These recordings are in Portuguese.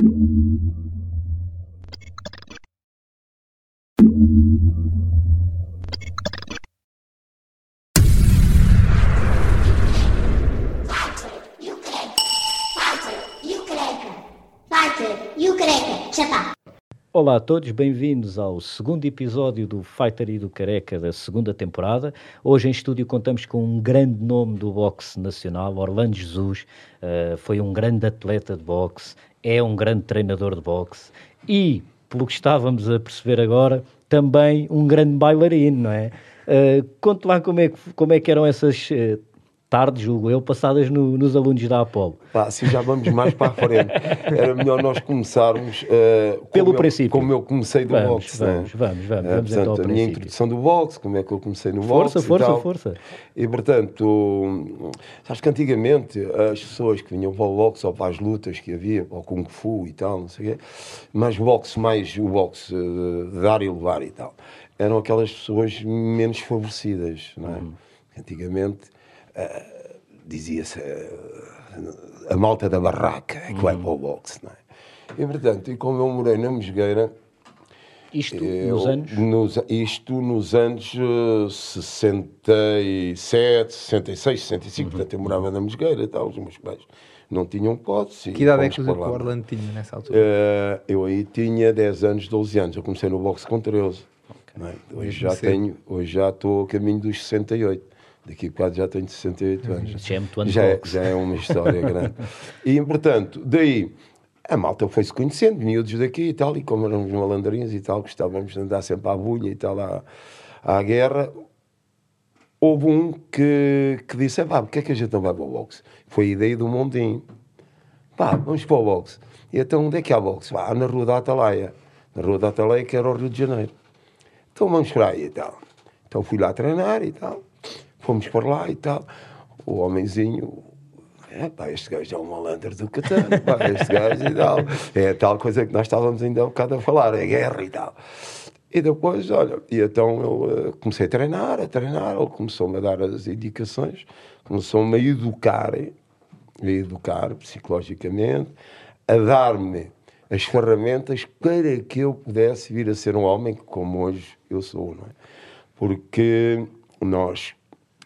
thank you Olá a todos, bem-vindos ao segundo episódio do Fighter e do Careca da segunda temporada. Hoje em estúdio contamos com um grande nome do boxe nacional, Orlando Jesus. Uh, foi um grande atleta de boxe, é um grande treinador de boxe e, pelo que estávamos a perceber agora, também um grande bailarino, não é? Uh, conte lá como é, que, como é que eram essas uh, tarde, julgo eu, passadas no, nos alunos da Apolo. Pá, assim já vamos mais para a frente. Era melhor nós começarmos uh, pelo como princípio. Eu, como eu comecei do vamos, boxe. Vamos, né? vamos, vamos, uh, vamos portanto, então a minha princípio. introdução do boxe, como é que eu comecei no Força, boxe. força, tal. força. E portanto, sabes que antigamente as pessoas que vinham para o boxe ou para as lutas que havia, para o Kung Fu e tal, não sei o quê, mas o boxe mais o boxe uh, de dar e levar e tal, eram aquelas pessoas menos favorecidas, não é? Uhum. Antigamente. Uh, dizia-se uh, a malta da barraca é que vai Uhum. para o boxe, não é? E, portanto, e como eu morei na Mosgueira... Isto eu- nos anos? nos- isto nos anos uh, 67, 66, 65, Uhum. portanto eu morava na Mosgueira e tal, os meus pais não tinham hipótese. Que idade é que o. Orlando tinha nessa altura? Uh, eu aí tinha 10 anos, 12 anos. Eu comecei no boxe com 13. não é? Hoje, já tenho, hoje já estou a caminho dos 68. Daqui a bocado já tenho 68 anos. Já é muito já, é, já é uma história grande. E, portanto, daí a malta foi-se conhecendo, miúdos daqui e tal, e como éramos malandrinhos e tal, gostávamos de andar sempre à bulha e tal, à, à guerra, houve um que, que disse: pá, porque é que a gente não vai para o boxe? Foi a ideia do Mondinho. Pá, vamos para o boxe. E então, onde é que há boxe? Pá, na Rua da Atalaia. Na Rua da Atalaia, que era o Rio de Janeiro. Então vamos para aí e tal. Então fui lá treinar e tal. Fomos para lá e tal. O homenzinho. É, pá, este gajo é um malandro do Catano, este gajo e tal. É tal coisa que nós estávamos ainda há bocado a falar, é guerra e tal. E depois, olha, e então eu eh, comecei a treinar, a treinar, ele começou-me a dar as indicações, começou-me a educar, a educar psicologicamente, a dar-me as ferramentas para que eu pudesse vir a ser um homem como hoje eu sou, não é? Porque nós,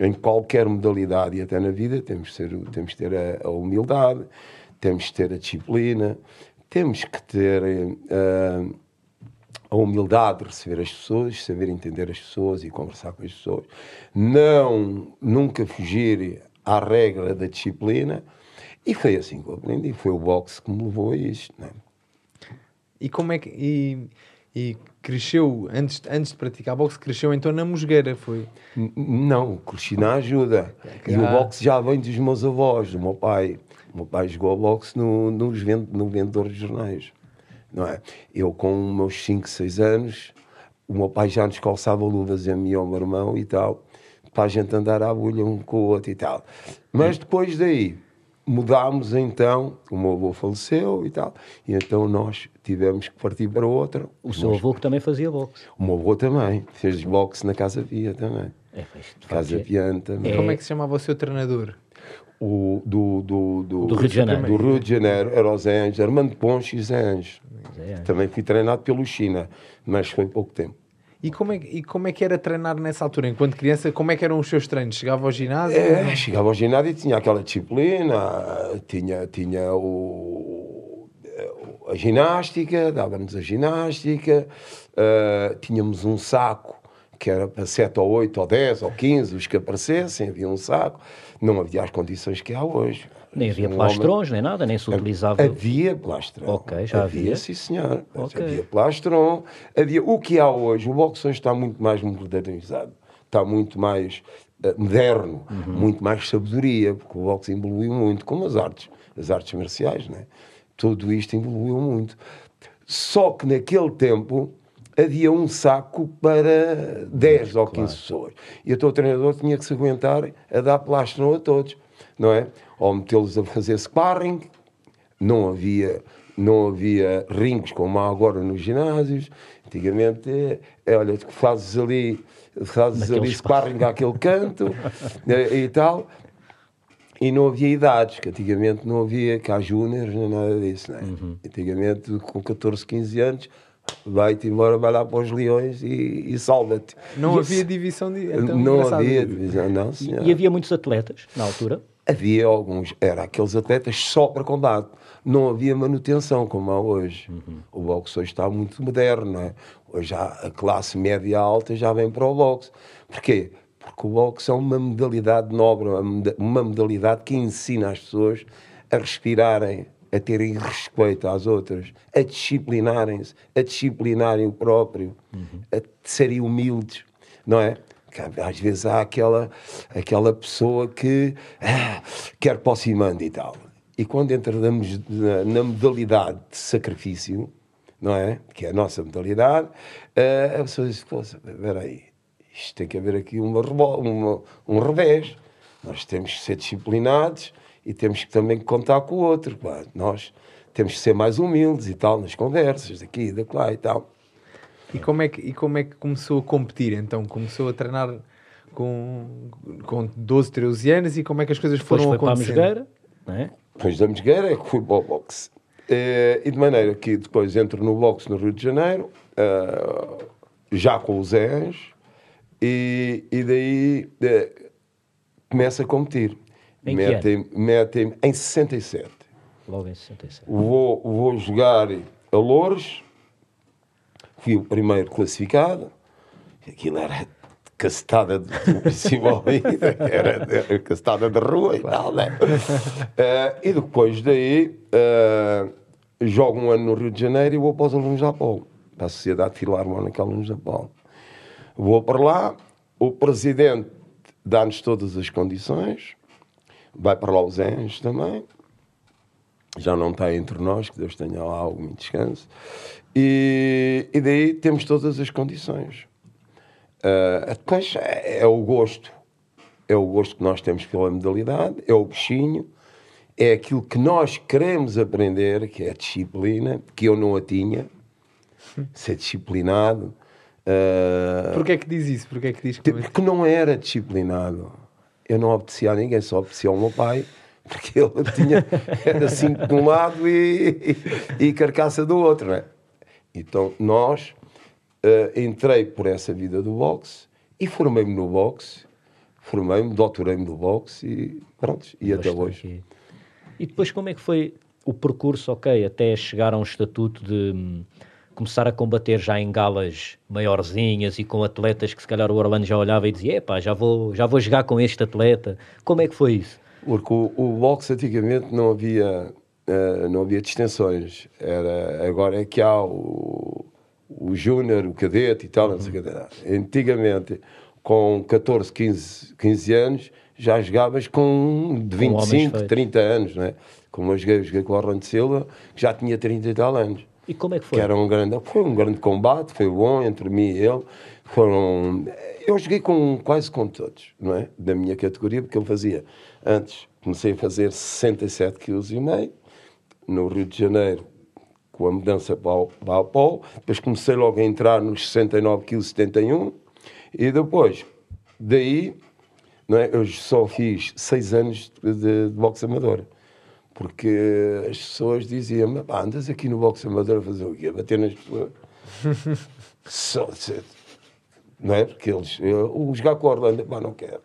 em qualquer modalidade e até na vida, temos que, ser, temos ter a, a humildade, temos que ter a disciplina, temos que ter eh, a humildade de receber as pessoas, saber entender as pessoas e conversar com as pessoas, não nunca fugir à regra da disciplina. E foi assim que eu aprendi, foi o boxe que me levou a isto. Não é? E como é que. E, e cresceu, antes, antes de praticar boxe, cresceu então na Mosgueira, foi? Não, cresci na ajuda. E o boxe já vem dos meus avós, do meu pai. O meu pai jogou boxe no, vend, no vendedor de jornais. Não é? Eu, com meus 5, 6 anos, o meu pai já nos calçava luvas a mim e ao meu irmão e tal, para a gente andar à bulha um com o outro e tal. Mas depois daí, mudámos então, o meu avô faleceu e tal, e então nós tivemos que partir para outra. O seu Nós- avô que também fazia boxe. O meu avô também, fez boxe na Casa Pia também. É, Casa é. Piano também. Como é que se chamava o seu treinador? O, do, do, do, Do Rio de Janeiro. Do Rio de Janeiro, era o Zé Anjos, Armando Ponche e Zé Anjos. Anjos. Também fui treinado pelo China, mas foi pouco tempo. E como, é, e como é que era treinar nessa altura? Enquanto criança, como é que eram os seus treinos? Chegava ao ginásio? É, chegava ao ginásio e tinha aquela disciplina, tinha, tinha o, a ginástica, dava-nos a ginástica, eh, tínhamos um saco que era para 7 ou 8 ou 10 ou 15, os que aparecessem, havia um saco, não havia as condições que há hoje. Nem havia Um homem- plastrões, nem nada, nem se utilizava. Havia plastrão. Ok, já havia? sim senhor. Ok. Havia plastron. Havia o que há hoje. O boxe hoje está muito mais modernizado. Está muito mais eh, moderno. Uhum. Muito mais sabedoria. Porque o boxe evoluiu muito, como as artes. As artes marciais, né? Tudo isto evoluiu muito. Só que naquele tempo havia um saco para 10 ou 15 pessoas. E o teu treinador tinha que se aguentar a dar plastron a todos, não é? Ou metê-los a fazer sparring, não havia, não havia rings como há agora nos ginásios. Antigamente, é, é, olha, fazes ali, fazes Naquele ali sparring àquele canto eh, e tal. E não havia idades, que antigamente não havia cá júniores nem nada disso, né? Antigamente, com 14, 15 anos, vai-te embora, vai lá para os leões e, e salva-te. Não E havia divisão de. então, não havia divisão, não, E, senhor. e havia muitos atletas na altura. Havia alguns, era aqueles atletas só para combate. Não havia manutenção como há hoje. O boxe hoje está muito moderno, não é? Hoje a classe média alta já vem para o boxe. Porquê? Porque o boxe é uma modalidade nobre, uma moda- uma modalidade que ensina as pessoas a respirarem, a terem respeito às outras, a disciplinarem-se, a disciplinarem o próprio, a serem humildes, não é? Às vezes há aquela, aquela pessoa que ah, quer para o cimando e tal. E quando entramos na, na modalidade de sacrifício, não é? Que é a nossa modalidade, ah, a pessoa diz: "Poxa, espera aí, isto tem que haver aqui uma, uma- um revés. Nós temos que ser disciplinados e temos que também contar com o outro. Nós temos que ser mais humildes e tal, nas conversas, daqui, da lá e tal. E como, é que, e como é que começou a competir então? Começou a treinar com, com 12, 13 anos e como é que as coisas Depois foram foi para a? Mosgueira, não é? Depois da Mosgueira é que fui para o boxe. Eh, E de maneira que depois entro no boxe no Rio de Janeiro, eh, já com os Zés, e, e daí eh, começo a competir. Em que Metem- Metem-me em 67. Logo em 67. Vou, vou jogar a Loures, fui o primeiro classificado, aquilo era castada de era, era castada de rua e tal, né? Eh, e depois daí, eh, jogo um ano no Rio de Janeiro e vou para os alunos da Apolo, para a Sociedade Filarmónica Alunos da Apolo. Vou para lá, o presidente dá-nos todas as condições, vai para lá os Enges também, já não está entre nós, que Deus tenha lá algum descanso. E, e daí temos todas as condições. Ah, depois é, é o gosto, é o gosto que nós temos pela modalidade, é o bichinho, é aquilo que nós queremos aprender, que é a disciplina, que eu não a tinha, ser disciplinado. Ah, Porquê é que diz isso? Porquê é que diz que porque não era disciplinado. Eu não obedecia a ninguém, só obedecia ao meu pai, porque ele tinha, era cinco de um lado e, e, carcaça do outro, não é? Então, nós, eh, entrei por essa vida do boxe e formei-me no boxe, formei-me, doutorei-me no boxe e pronto, e até hoje. E depois como é que foi o percurso, ok, até chegar a um estatuto de hum, começar a combater já em galas maiorzinhas e com atletas que se calhar o Orlando já olhava e dizia, epá, já vou, já vou jogar com este atleta. Como é que foi isso? Porque o, o boxe antigamente não havia, eh, não havia distensões. Era, agora é que há o, o júnior, o cadete e tal. Não sei o que. Antigamente, com 14, 15, 15 anos, já jogavas com de Com homens 25, feitos. 30 anos. Né? Como eu joguei, eu joguei com o Orlando Silva, que já tinha 30 e tal anos. E como é que foi? Que era um grande, foi um grande combate, foi bom entre mim e ele. Foram, eu joguei com quase com todos, não é? Da minha categoria, porque eu fazia antes, comecei a fazer 67 quilos e meio no Rio de Janeiro com a mudança para o, Polo, depois comecei logo a entrar nos 69 quilos 71 e depois daí não é? eu só fiz seis anos de, de boxe amador porque as pessoas diziam-me, "Pá, andas aqui no boxe amador a fazer o quê? A bater nas pessoas. Só, não é? Porque eles, eu, o jogar com o Orlando, pá, não quero.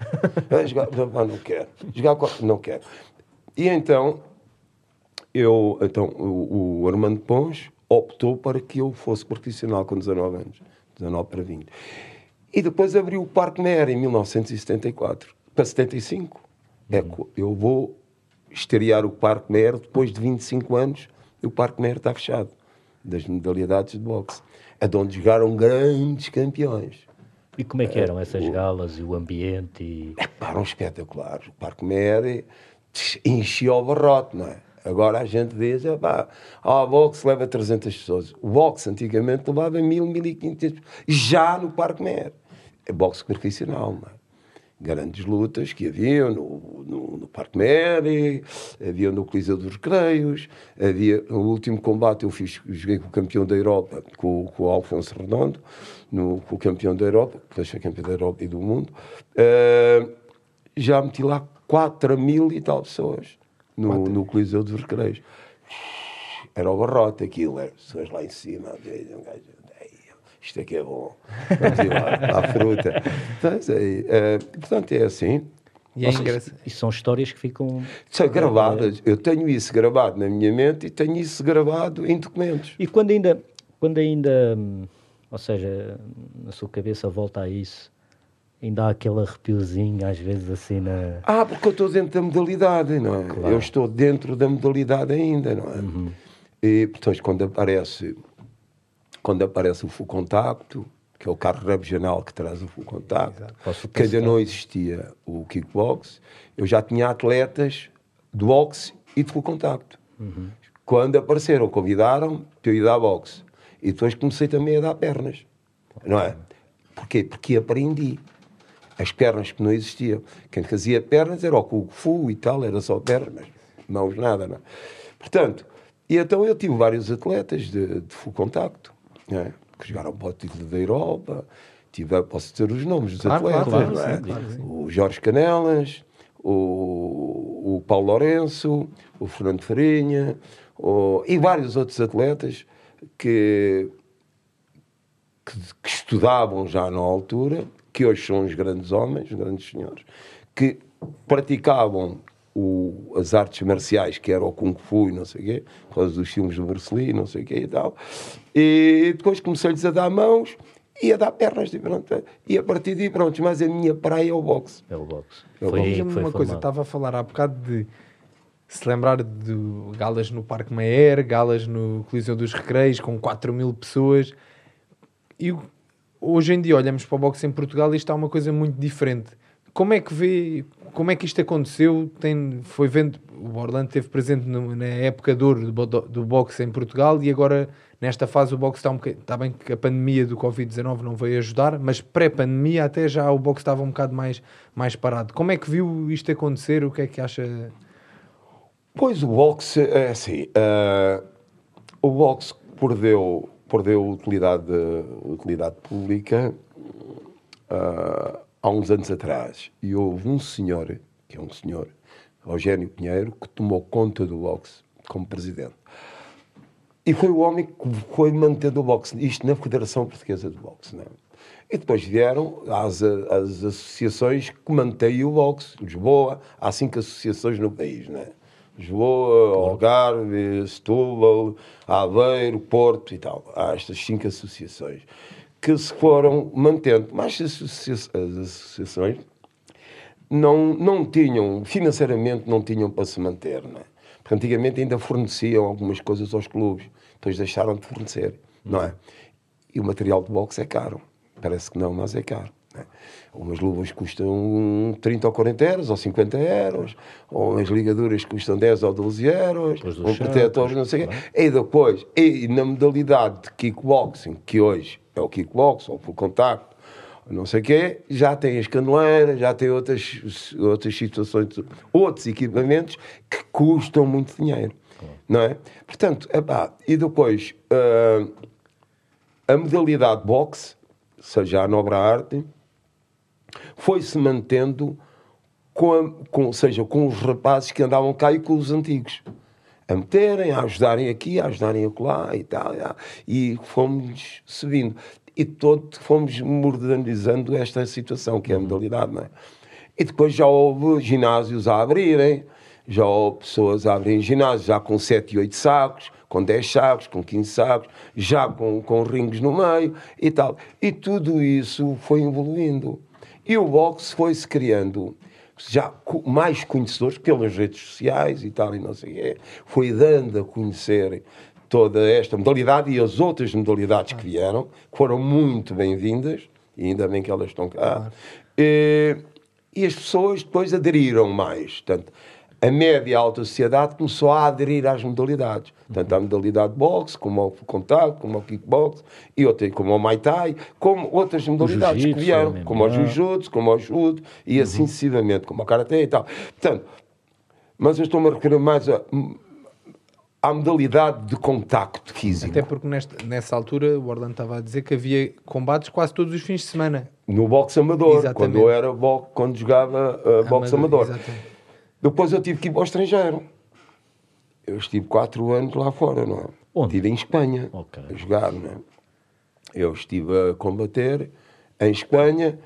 Ah, jogar, pá, não quero. Jogar com não quero. E então, eu, então o, o Armando Pons optou para que eu fosse profissional com 19 anos, 19 para 20. E depois abriu o Parque Mer em 1974, para 75. É, co- eu vou estrear o Parque Mer depois de 25 anos, o Parque Mer está fechado, das modalidades de boxe. É de onde jogaram grandes campeões. E como é que eram essas galas e o ambiente? E... Pá, eram espetaculares. O Parque Mer enchia o barrote, não é? Agora a gente diz, ah, pá, ah, o boxe leva 300 pessoas. O boxe antigamente levava 1000, 1500 já no Parque Mer. É boxe profissional, não é? Grandes lutas que havia no, no, no Parque Mer, havia no Coliseu dos Recreios, havia, no último combate eu fiz, joguei com o campeão da Europa, com, com o Alfonso Redondo, no, com o campeão da Europa, que foi campeão da Europa e do mundo. Ah, já meti lá 4 mil e tal pessoas no, no Coliseu de Recreios. Era o barrote aquilo, era pessoas lá em cima. Um gajo, "Ei, isto aqui é bom. Vamos ir lá, à fruta. Então, é, é, portanto, é assim. E é. E são histórias que ficam. São gravadas. Eu tenho isso gravado na minha mente e tenho isso gravado em documentos. E quando ainda, quando ainda, hum, ou seja, na sua cabeça volta a isso, ainda há aquele arrepiozinho, às vezes assim na. Ah, porque eu estou dentro da modalidade, não é? Eu estou dentro da modalidade ainda, não é? E, portanto, quando aparece, quando aparece o full contacto, que é o carro regional que traz o full contacto, que ainda não existia o kickbox, eu já tinha atletas de boxe e de full contacto. Quando apareceram, convidaram para eu ir dar boxe. E depois comecei também a dar pernas, não é? Porquê? Porque aprendi as pernas que não existiam. Quem fazia pernas era o Kung Fu e tal, era só pernas, mãos nada, não é? Portanto, e então eu tive vários atletas de, de full contacto, é? que jogaram para o título da Europa, tive, posso dizer os nomes dos Claro, atletas, claro, não é? sim, claro sim. o Jorge Canelas, o, o Paulo Lourenço, o Fernando Farinha, o- e vários outros atletas que, que, que estudavam já na altura, que hoje são os grandes homens, os grandes senhores, que praticavam o- as artes marciais, que era o Kung Fu e não sei o quê, por causa dos filmes do Bruce Lee, não sei o quê e tal. E depois comecei-lhes a dar mãos e a dar pernas. E, pronto, e a partir daí, pronto, mas a minha praia é o boxe. É o boxe. É o Foi boxe. Diga-me foi uma coisa, formado. estava a falar há bocado de se lembrar de galas no Parque Mayer, galas no Coliseu dos Recreios, com 4 mil pessoas. E hoje em dia olhamos para o boxe em Portugal e está uma coisa muito diferente. Como é que vê, como é que isto aconteceu? Tem, foi vendo, o Orlando esteve presente no- na época de ouro do, bo- do boxe em Portugal e agora nesta fase o boxe está um bocadinho, está bem que a pandemia do Covid-19 não veio ajudar, mas pré-pandemia até já o boxe estava um bocado mais, mais parado. Como é que viu isto acontecer? O que é que acha? Pois o boxe é assim. ah, o boxe perdeu, perdeu utilidade, utilidade pública ah, há uns anos atrás. E houve um senhor, que é um senhor, Eugénio Pinheiro, que tomou conta do boxe como presidente. E foi o homem que foi mantendo o boxe, isto na Federação Portuguesa de Boxe. Não é? E depois vieram as, as associações que mantêm o boxe. Lisboa, há cinco associações no país. Não é? Lisboa, Algarve, Setúbal, Aveiro, Porto e tal. Há estas cinco associações que se foram mantendo. Mas as, associa- as associações não, não tinham, financeiramente não tinham para se manter, não é? Porque antigamente ainda forneciam algumas coisas aos clubes, depois deixaram de fornecer, não é? E o material de boxe é caro. Parece que não, mas é caro. Umas luvas custam 30 ou 40 euros, ou 50 euros, ou umas ligaduras custam 10 ou 12 euros, um protetor, não sei o quê. E depois, e na modalidade de kickboxing, que hoje é o kickboxing, ou full contacto, não sei o quê, já tem as caneleiras, já tem outras, outras situações, outros equipamentos que custam muito dinheiro. Não é? Portanto, epá, e depois ah, a modalidade boxe, seja a nobre arte, foi-se mantendo com, a- com, ou seja, com os rapazes que andavam cá e com os antigos. A meterem, a ajudarem aqui, a ajudarem acolá e tal. e. E fomos subindo. E todo, fomos modernizando esta situação, que é a modalidade, não é? E depois já houve ginásios a abrirem, já houve pessoas a abrirem ginásios, já com 7 e 8 sacos, com 10 sacos, com 15 sacos, já com, com rings no meio e tal. E tudo isso foi evoluindo. E o boxe foi-se criando já mais conhecedores pelas redes sociais e tal, e não sei o quê, foi dando a conhecer toda esta modalidade e as outras modalidades que vieram, que foram muito bem-vindas, e ainda bem que elas estão cá. E, e as pessoas depois aderiram mais. Portanto, a média e a alta sociedade começou a aderir às modalidades. Tanto à modalidade de boxe, como ao contato, como ao kickbox, e outra, como ao Muay Thai, como outras modalidades que vieram, como ao Jiu-Jitsu, como ao Judo, e assim sucessivamente, como ao Karatê e tal. Portanto, mas eu estou-me a referir mais a, à modalidade de contacto físico. Até porque nesta, nessa altura o Orlando estava a dizer que havia combates quase todos os fins de semana. No boxe amador, Exatamente. quando eu era bo quando jogava uh, boxe Amador, amador. Depois eu tive que ir para o estrangeiro. Eu estive quatro anos lá fora, não é? Onde? Estive em Espanha Ok. a jogar, não é? Eu estive a combater em Espanha,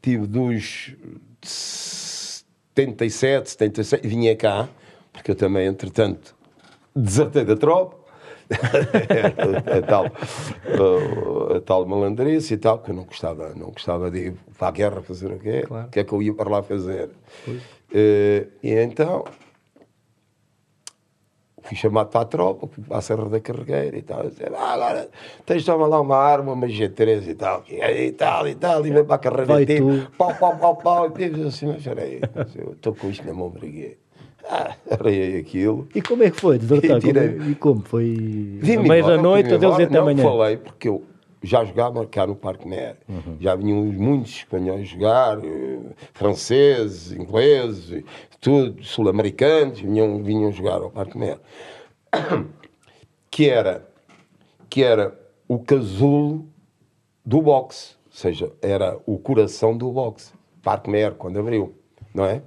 tive dos 77, 76, vinha cá, porque eu também, entretanto, desertei da tropa. a, tal, a, tal malandrice e tal, que eu não gostava, não gostava de ir para a guerra fazer o quê? Claro. O que é que eu ia para lá fazer? Eh, e então fui chamado para a tropa, fui para a Serra da Carregueira e tal. Disse, ah, agora tens de tomar lá uma arma, uma G3 e tal, e tal, e tal, e vem para a carreira Vai de tu. pau, pau, pau, pau, e eu assim, mas peraí, eu estou com isto na mão, briguei. Ah, arreiei aquilo. E como é que foi? desertar? E tirei- Como- E como? Foi à meia embora, da noite, vim-me adeus e até não amanhã. falei, porque eu já jogava cá no Parque Mer. Já vinham muitos espanhóis jogar, eh, franceses, ingleses, tudo, sul-americanos, vinham, vinham jogar ao Parque Mer. Que era, que era o casulo do boxe, ou seja, era o coração do boxe. Parque Mer, quando abriu, não é?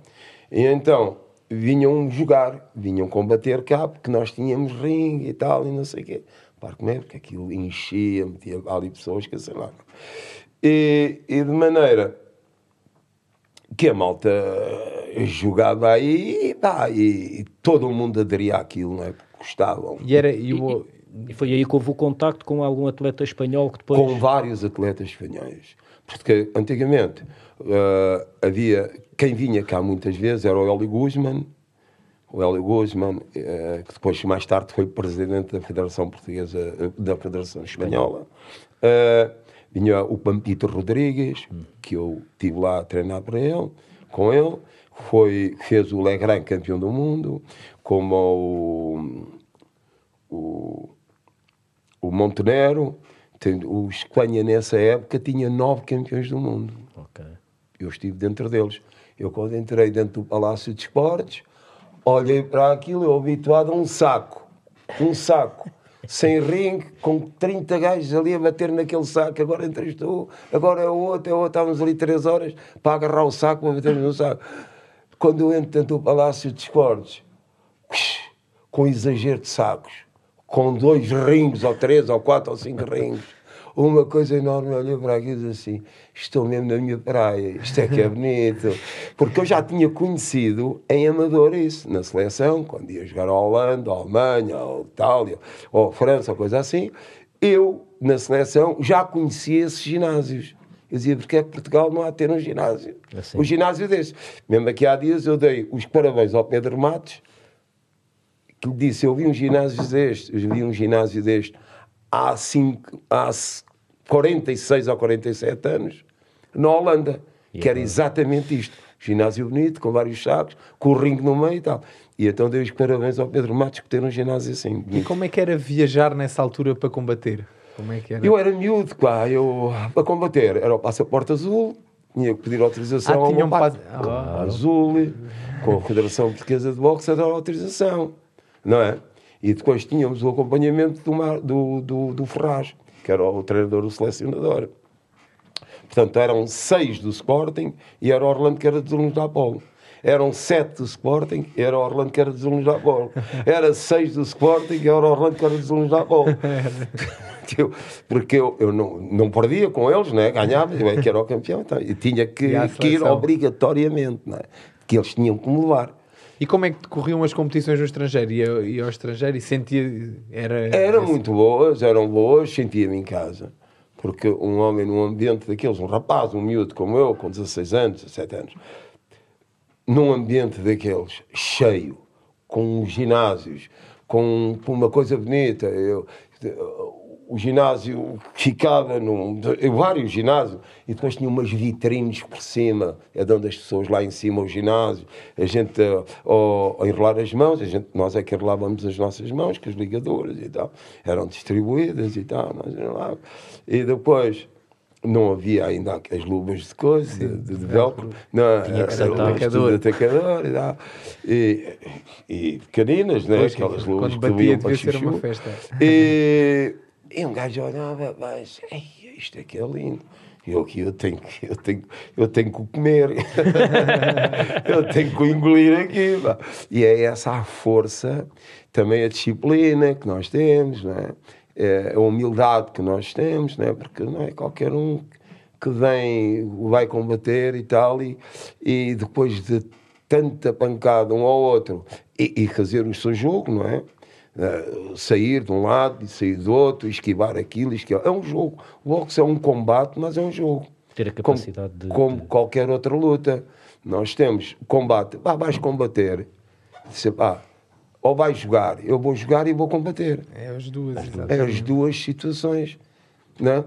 E então vinham jogar, vinham combater cá, porque nós tínhamos ringue e tal, e não sei o quê. Parque Mer, porque aquilo enchia, metia ali pessoas que sei lá. E, e de maneira que a malta jogava aí e, pá, e, todo o mundo aderia àquilo, não é? Porque gostavam. E, era, e o, E foi aí que houve o contacto com algum atleta espanhol que depois... com vários atletas espanhóis. Porque antigamente eh, havia quem vinha cá muitas vezes era o Hélio Guzman, o Hélio Guzman, eh, que depois mais tarde foi presidente da Federação Portuguesa, eh, da Federação Espanhola. Eh, vinha o Pampito Rodrigues, que eu tive lá a treinar para ele, com ele. Foi, fez o Legrand campeão do mundo, como o, o o Montenegro, o Espanha nessa época tinha nove campeões do mundo. Ok. Eu estive dentro deles. Eu quando entrei dentro do Palácio de Esportes, olhei para aquilo, eu habituado a um saco. Um saco. Sem ringue, com 30 gajos ali a bater naquele saco. Agora entras tu, agora é o outro, é o outro. Estávamos ali três horas para agarrar o saco, para bater no saco. Quando eu entro dentro do Palácio de Esportes, com exagero de sacos, com dois rings, ou três, ou quatro, ou cinco rings. Uma coisa enorme, olhei para aquilo e disse assim: estou mesmo na minha praia, isto é que é bonito. Porque eu já tinha conhecido em amador isso, na seleção, quando ia jogar a Holanda, a Alemanha, a Itália, ou a França, ou coisa assim. Eu, na seleção, já conhecia esses ginásios. Eu dizia, porque é que Portugal não há de ter um ginásio? Assim. Um ginásio desse. Mesmo aqui há dias eu dei os parabéns ao Pedro Matos, que lhe disse, eu vi um ginásio deste, eu vi um ginásio deste há, cinco, há 46 ou 47 anos, na Holanda, que era exatamente isto. Ginásio bonito, com vários sacos, com o ringue no meio e tal. E então dei os parabéns ao Pedro Matos por ter um ginásio assim. e bonito. como é que era viajar nessa altura para combater? Como é que era? Eu era miúdo, pá, eu, para combater, era o passaporte azul, tinha que pedir autorização Ah, ao tinha um pass- Ah. azul, com a Federação Portuguesa de Boxe a dar autorização, não é? E depois tínhamos o acompanhamento do, Mar- do, do, do Ferraz, que era o treinador, o selecionador. Portanto, eram seis do Sporting e era o Orlando que era dos alunos da Apolo. Eram sete do Sporting e era o Orlando que era dos alunos da Apolo. Era seis do Sporting e era o Orlando que era dos alunos da Apolo. Eu- Porque eu, eu não, não perdia com eles, né? ganhava, eu é que era o campeão. Então, e tinha que, que ir obrigatoriamente, não é? que eles tinham que me levar. E como é que decorriam as competições no estrangeiro? Ia, ia ao estrangeiro e sentia. Era, Eram esse- muito boas, eram boas, sentia-me em casa. Porque um homem num ambiente daqueles, um rapaz, um miúdo como eu, com 16 anos, 17 anos, num ambiente daqueles, cheio, com ginásios, com, com uma coisa bonita. Eu, o ginásio ficava num. vários ginásios, e depois tinha umas vitrines por cima, é de onde as pessoas lá em cima, o ginásio, a gente a, a- enrolar as mãos, a gente, nós é que enrolávamos as nossas mãos, com as ligaduras e tal, eram distribuídas e tal, nós enrolávamos. E depois. Não havia ainda as luvas de coisa, de, de, de velcro. Não, Tinha que de atacador e tal. E, e pequeninas, né? Pois, Aquelas luvas quando que batia devia ser uma festa. E, e um gajo olhava, mas "Ei, isto aqui é lindo. Eu aqui eu tenho, eu tenho, eu tenho que comer. eu tenho que engolir aqui. pá. E é essa a força, também a disciplina que nós temos, não é? É a humildade que nós temos, não é? Porque não é qualquer um que vem, vai combater e tal, e, e depois de tanta pancada um ao outro e, e fazer o seu jogo, não é? Eh, sair de um lado e sair do outro, esquivar aquilo, esquivar. É um jogo. O boxe é um combate, mas é um jogo. Ter a Como- capacidade de- Como de- qualquer outra luta. Nós temos combate. Pá, vais combater. Disse, pá, ou vais jogar, eu vou jogar e vou combater. É as duas, É as duas situações né,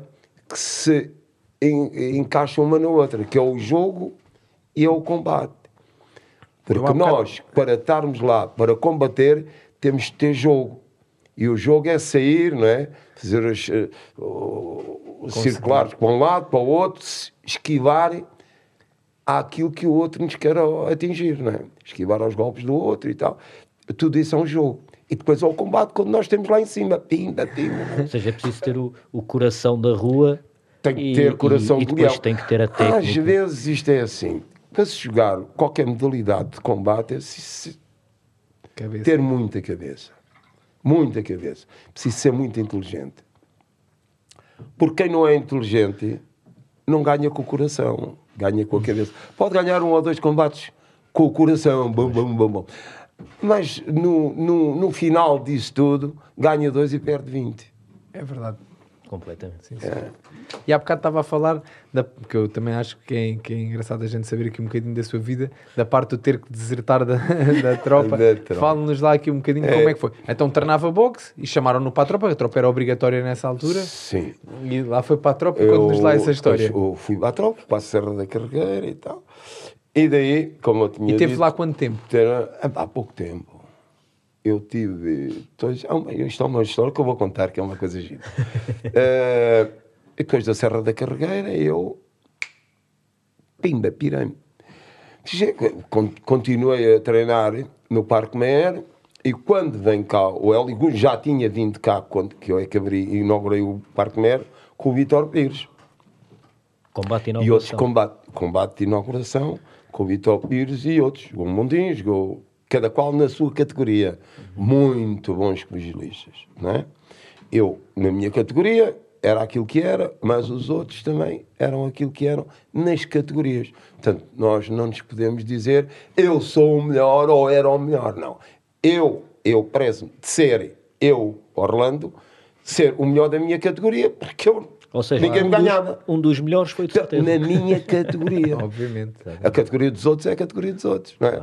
que se en- encaixam uma na outra, que é o jogo e é o combate. Porque nós, para estarmos lá, para combater, temos de ter jogo. E o jogo é sair, não é? Fazer os, o- os circulares para um lado, para o outro, esquivar àquilo que o outro nos quer atingir, não é? Esquivar aos golpes do outro e tal. Tudo isso é um jogo. E depois é o combate quando nós temos lá em cima. Pimba, pimba. é? Ou seja, é preciso ter o, o coração da rua. Tem que e- ter coração e, e de leão. tem que ter a técnica. Às vezes isto é assim. Para se jogar qualquer modalidade de combate, é se- se- Cabeça. ter muita cabeça. Muita cabeça. Preciso ser muito inteligente. Porque quem não é inteligente não ganha com o coração, ganha com a cabeça. Pode ganhar um ou dois combates com o coração, bum, bum, bum, bum. mas no, no, no final disso tudo, ganha dois e perde 20. É verdade. Completamente. Sim, sim. E há bocado estava a falar, da, que eu também acho que é, que é engraçado a gente saber aqui um bocadinho da sua vida, da parte do ter que desertar da, da tropa. Da tropa. Fale-nos lá aqui um bocadinho É. como é que foi. Então treinava boxe e chamaram-no para a tropa, a tropa era obrigatória nessa altura. Sim. E lá foi para a tropa, conta-nos lá essa história. Eu, eu fui para a tropa, para a Serra da Carregueira e tal. E daí, como eu tinha E teve dito, lá quanto tempo? Era, há pouco tempo. Eu tive. Dois, há uma- isto é uma história que eu vou contar, que é uma coisa gira. Eh, depois da Serra da Carregueira, eu. Pimba, pirei-me. Continuei a treinar no Parque Meyer e quando vem cá o Hélio, já tinha vindo cá quando que eu é que abri, inaugurei o Parque Meyer com o Vitor Pires Combate e e outros inauguração. combate, combate de inauguração com o Vitor Pires e outros. O Mundinho jogou, cada qual na sua categoria. Muito bons pugilistas, não é? Eu, na minha categoria, era aquilo que era, mas os outros também eram aquilo que eram nas categorias. Portanto, nós não nos podemos dizer eu sou o melhor ou era o melhor, não. Eu, eu prezo de ser, eu, Orlando, ser o melhor da minha categoria, porque eu, Ou seja, ninguém me um dos- ganhava. um dos melhores foi de certeza. Na minha categoria. Obviamente. A categoria dos outros é a categoria dos outros, não é? É,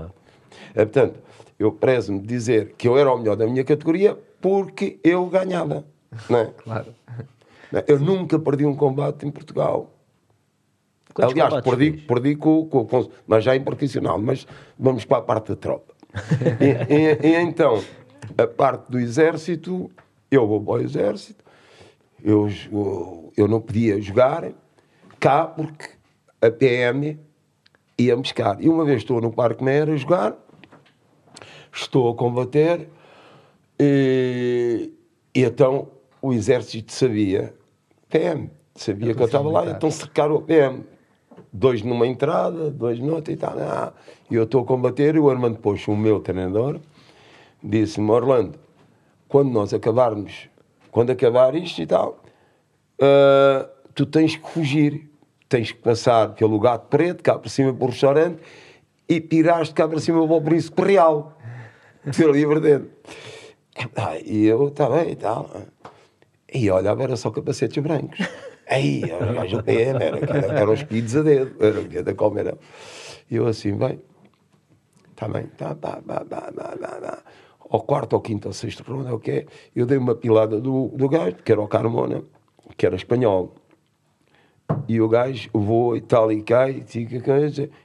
portanto, eu prezo-me dizer que eu era o melhor da minha categoria porque eu ganhava, não é? Claro. É? Eu nunca perdi um combate em Portugal. Quantos Aliás, perdi, fez? perdi com, com, com- mas já em profissional, mas vamos para a parte da tropa. e, e- e então, a parte do exército, eu vou para o exército, eu, eu não podia jogar cá porque a PM ia-me buscar. E uma vez estou no Parque Meira a jogar, estou a combater, e, e então o exército sabia, PM, sabia que eu estava lá, então cercaram o PM. Dois numa entrada, dois noutra e tal. Ah, E eu estou a combater e o Armando Poxo, o meu treinador, disse-me, Orlando, quando nós acabarmos, quando acabar isto e tal, ah, tu tens que fugir. Tens que passar pelo gato preto, cá para cima para o restaurante, e tiraste cá para cima para o príncipe real. Pela liberdade. Ah, E eu, está bem e tal. E olhava, era só capacetes brancos. Aí, gajo PM, era, era, eram os pedidos a dedo, era o da era. E eu assim, bem, está bem, tá, tá, tá, tá. Ao quarto, ou quinto, ou sexto round, é o que é. Eu dei uma pilada do, do gajo, que era o Carmona, que era espanhol. E o gajo voa e tal e cai,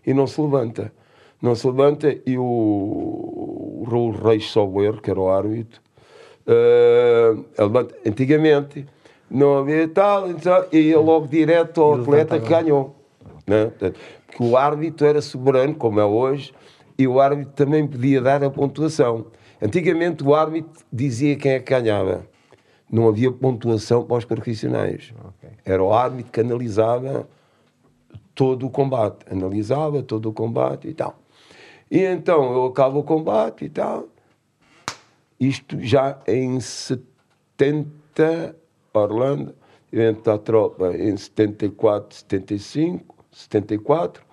e não se levanta. Não se levanta e o, o Raul Reis Sober, que era o árbitro, eh, ele levanta. antigamente não havia tal, e tal, e ia logo direto ao atleta que ganhou. Né? Porque o árbitro era soberano, como é hoje, e o árbitro também podia dar a pontuação. Antigamente o árbitro dizia quem é que ganhava. Não havia pontuação para os profissionais. Era o árbitro que analisava todo o combate, analisava todo o combate e tal. E então eu acabo o combate e tal. Isto já em 70, Orlando, entra a tropa em 74, 75, 74.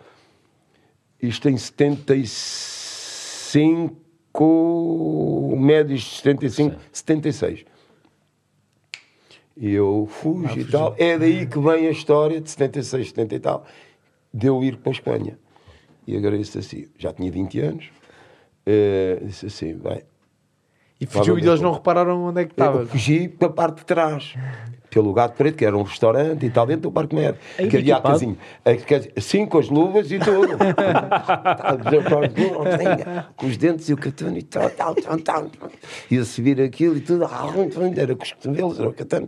Isto em 75, médios de 75, Sim. 76. E eu fujo ah, e tal. É daí que vem a história de 76, 70 e tal, de eu ir para a Espanha. E agora disse assim, já tinha 20 anos, uh, disse assim, bem... E fugiu e eles não repararam onde é que estava? fugi para a parte de trás pelo Gato Preto, que era um restaurante e tal, dentro do Parque Médio. Que havia a casinha. Sim, com as luvas e tudo. com os dentes e o catano e tal, tal, tal, tal. Ia subir aquilo e tudo. Era com os cotovelos, era o catano.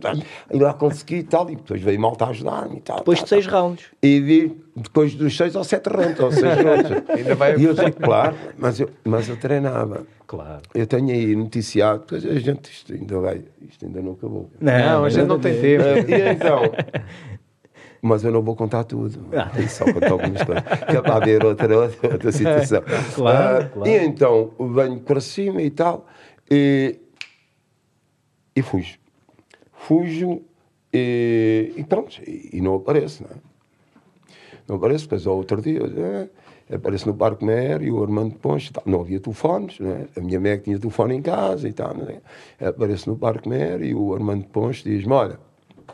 E lá consegui e tal. E depois veio malta a ajudar-me e tal. Depois de seis rounds. E vi depois dos seis ou sete rounds, ou seis. Ainda vai e eu, claro, mas eu, mas eu treinava. Claro. Eu tenho aí noticiado, pois a gente, isto ainda vai, isto ainda não acabou. Não, não a gente não tem tempo. E então, mas eu não vou contar tudo. Ah. Só contar algumas coisas. Que é para haver outra, outra, outra situação. Claro, uh, claro. E então, venho para cima e tal, e, e fujo. Fujo e, e pronto, e, e, não apareço, não é? Não apareço, depois ao outro dia, aparece no Parque Mer e o Armando Ponche, não havia telefones, né? a minha mãe tinha telefone em casa e tal, né? aparece no Parque Mer e o Armando Ponche diz-me, olha,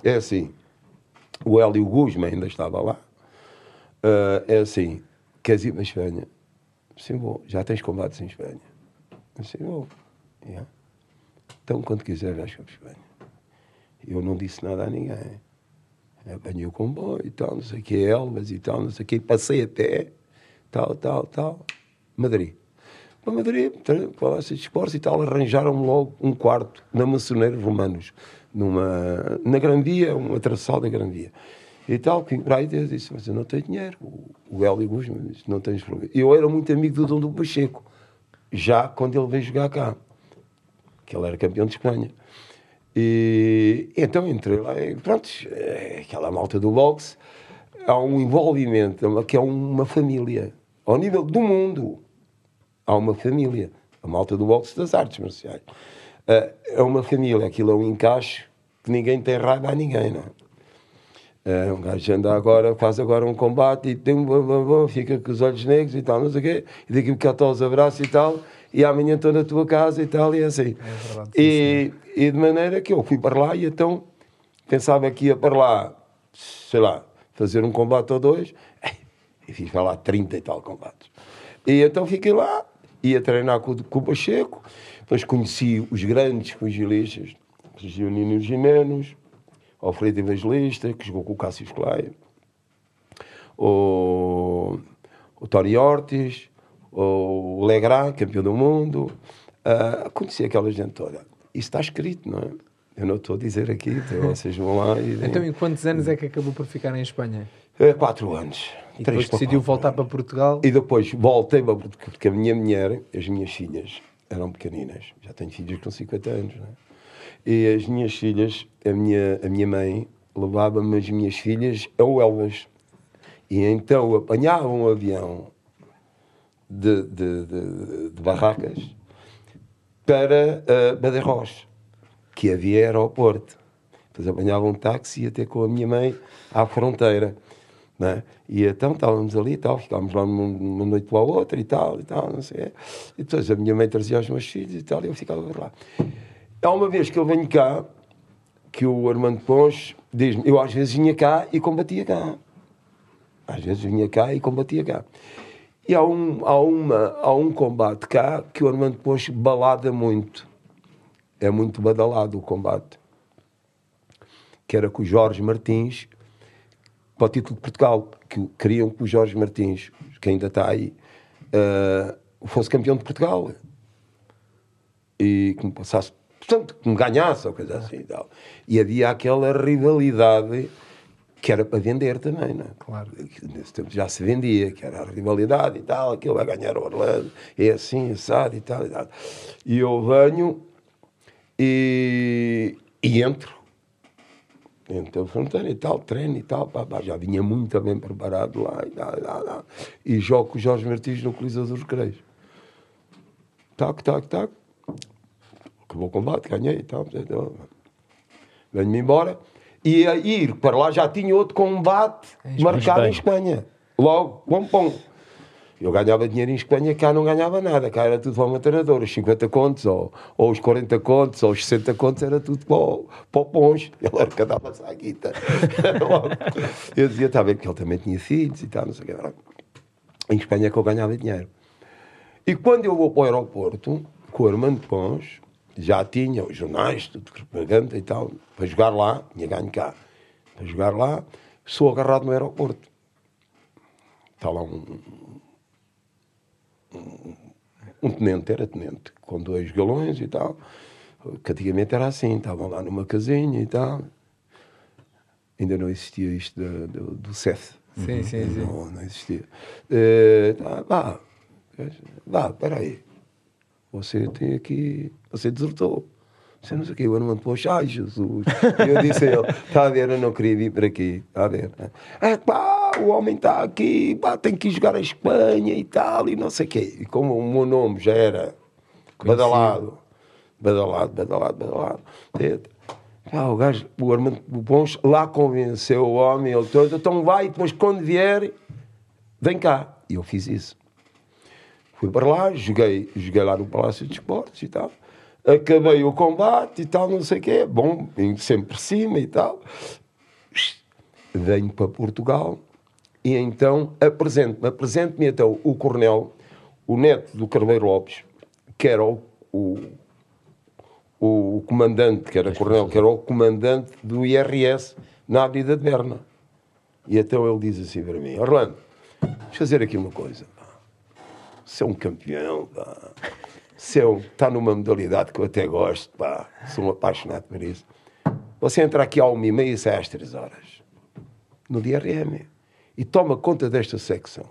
é assim, o Hélio Guzman ainda estava lá, uh, é assim, queres ir para a Espanha? Sim, vou, já tens combates em Espanha? Sim, vou. Yeah. Então, quando quiser, vais para a Espanha. Eu não disse nada a ninguém. Apanhei o comboio e tal, não sei o que, Elvas e tal, não sei o que, passei a pé tal, tal, tal. Madrid. Para Madrid, Palácio de Esportes e tal, arranjaram logo um quarto na Maçoneira Romanos, numa, na Gran Via, uma traçal da Gran Via. E tal, vim para aí e disse, mas eu não tenho dinheiro. O, o Hélio Guzman disse, não tens problema. Eu era muito amigo do Dom do Pacheco, já quando ele veio jogar cá, que ele era campeão de Espanha. E então entrei lá e pronto, é aquela malta do boxe, há um envolvimento, que é uma família ao nível do mundo, há uma família. A malta do boxe das artes marciais. Uh, é uma família, aquilo é um encaixe que ninguém tem raiva a ninguém, não é? Uh, um gajo anda agora, faz agora um combate e tem um fica com os olhos negros e tal, não sei o quê, e daqui a bocado os abraços e tal, e amanhã estou na tua casa e tal, e é assim. É verdade, e, e de maneira que eu fui para lá e então pensava que ia para lá, sei lá, fazer um combate ou dois, e fiz para lá 30 e tal combates. E então fiquei lá, ia treinar com, com o Pacheco, depois conheci os grandes pugilistas, o Gionino Gimenos, o Alfredo Evangelista, que jogou com o Cássio Clay, o, o Tony Ortiz, o Legrand, campeão do mundo. Uh, conheci aquela gente toda. Isso está escrito, não é? Eu não estou a dizer aqui, então vocês vão lá e... Então, em quantos anos é que acabou por ficar em Espanha? É, quatro anos. E depois decidiu voltar para Portugal? E depois voltei para Portugal, porque a minha mulher, as minhas filhas, eram pequeninas. Já tenho filhas com 50 anos, não é? E as minhas filhas, a minha, a minha mãe levava-me as minhas filhas ao Elvas. E então apanhava um avião de, de, de, de barracas para uh, Badajoz, que havia aeroporto. Depois apanhava um táxi e com a minha mãe à fronteira. Né? E então estávamos ali e tal, ficámos lá uma noite para a outra e tal, e tal, não sei. E depois a minha mãe trazia os meus filhos e tal, e eu ficava lá. Há uma vez que eu venho cá, que o Armando Ponche diz-me, eu às vezes vinha cá e combatia cá. Às vezes vinha cá e combatia cá. E há um, há uma, há um combate cá que o Armando Ponche balada muito. É muito badalado o combate. Que era com o Jorge Martins, para o título de Portugal, que queriam que o Jorge Martins, que ainda está aí, uh, fosse campeão de Portugal. E que me passasse, portanto, que me ganhasse ou coisa assim e tal. E havia aquela rivalidade que era para vender também, não é? Claro. Nesse tempo já se vendia, que era a rivalidade e tal, aquilo vai ganhar o Orlando, é assim, assado e tal e tal. E eu venho e, e entro Dentro da fronteira e tal, treino e tal, pá, pá, já vinha muito bem preparado lá e, lá, lá, lá. e jogo com o Jorge Martins no Coliseu dos Recreios. Tac, tac, tac. Acabou o combate, ganhei e tal. Venho-me embora. E a ir para lá já tinha outro combate marcado em Espanha. Logo, pom, pom. Eu ganhava dinheiro em Espanha, cá não ganhava nada, cá era tudo para uma treinadora, os 50 contos, ou, ou os 40 contos, ou os 60 contos, era tudo para o, para o Ponge. Ele arrecadava-se à guita. eu dizia, está bem, porque ele também tinha filhos e tal, não sei o que. Em Espanha é que eu ganhava dinheiro. E quando eu vou para o aeroporto, com o Armando Pons, já tinha os jornais, tudo propaganda e tal, para jogar lá, tinha ganho cá. Para jogar lá, sou agarrado no aeroporto. Está lá um, um tenente, era tenente, com dois galões e tal. Que antigamente era assim, estavam lá numa casinha e tal. Ainda não existia isto do, do, do CEF. Sim, sim, sim. Não, não existia. Uh, tá, vá, vá, peraí. Você tem aqui, você desertou. Você não sei o que, o Armando Poxa, ai Jesus. E eu disse a ele, está a ver, eu não queria vir para aqui, está a ver. É pá, o homem está aqui, pá, tem que ir jogar a Espanha e tal, e não sei o quê. E como o meu nome já era badalado, badalado, badalado, badalado. Pá, o gajo, o Armando Pons, lá convenceu o homem, ele todo, então vai, depois quando vier, vem cá. E eu fiz isso. Fui para lá, joguei, joguei lá no Palácio de Esportes e tal acabei o combate e tal, não sei o quê, bom, sempre por cima e tal. Venho para Portugal e então apresento-me, apresento-me então o coronel, o neto do Carneiro Lopes, que era o, o, o comandante, que era coronel, que era o comandante do IRS na Avenida de Berna. E então ele diz assim para mim, Orlando, deixa fazer aqui uma coisa. Você é um campeão, pá se eu está numa modalidade que eu até gosto, pá, sou um apaixonado por isso. Você entra aqui à uma e meia e sai às três horas, no DRM, e toma conta desta secção,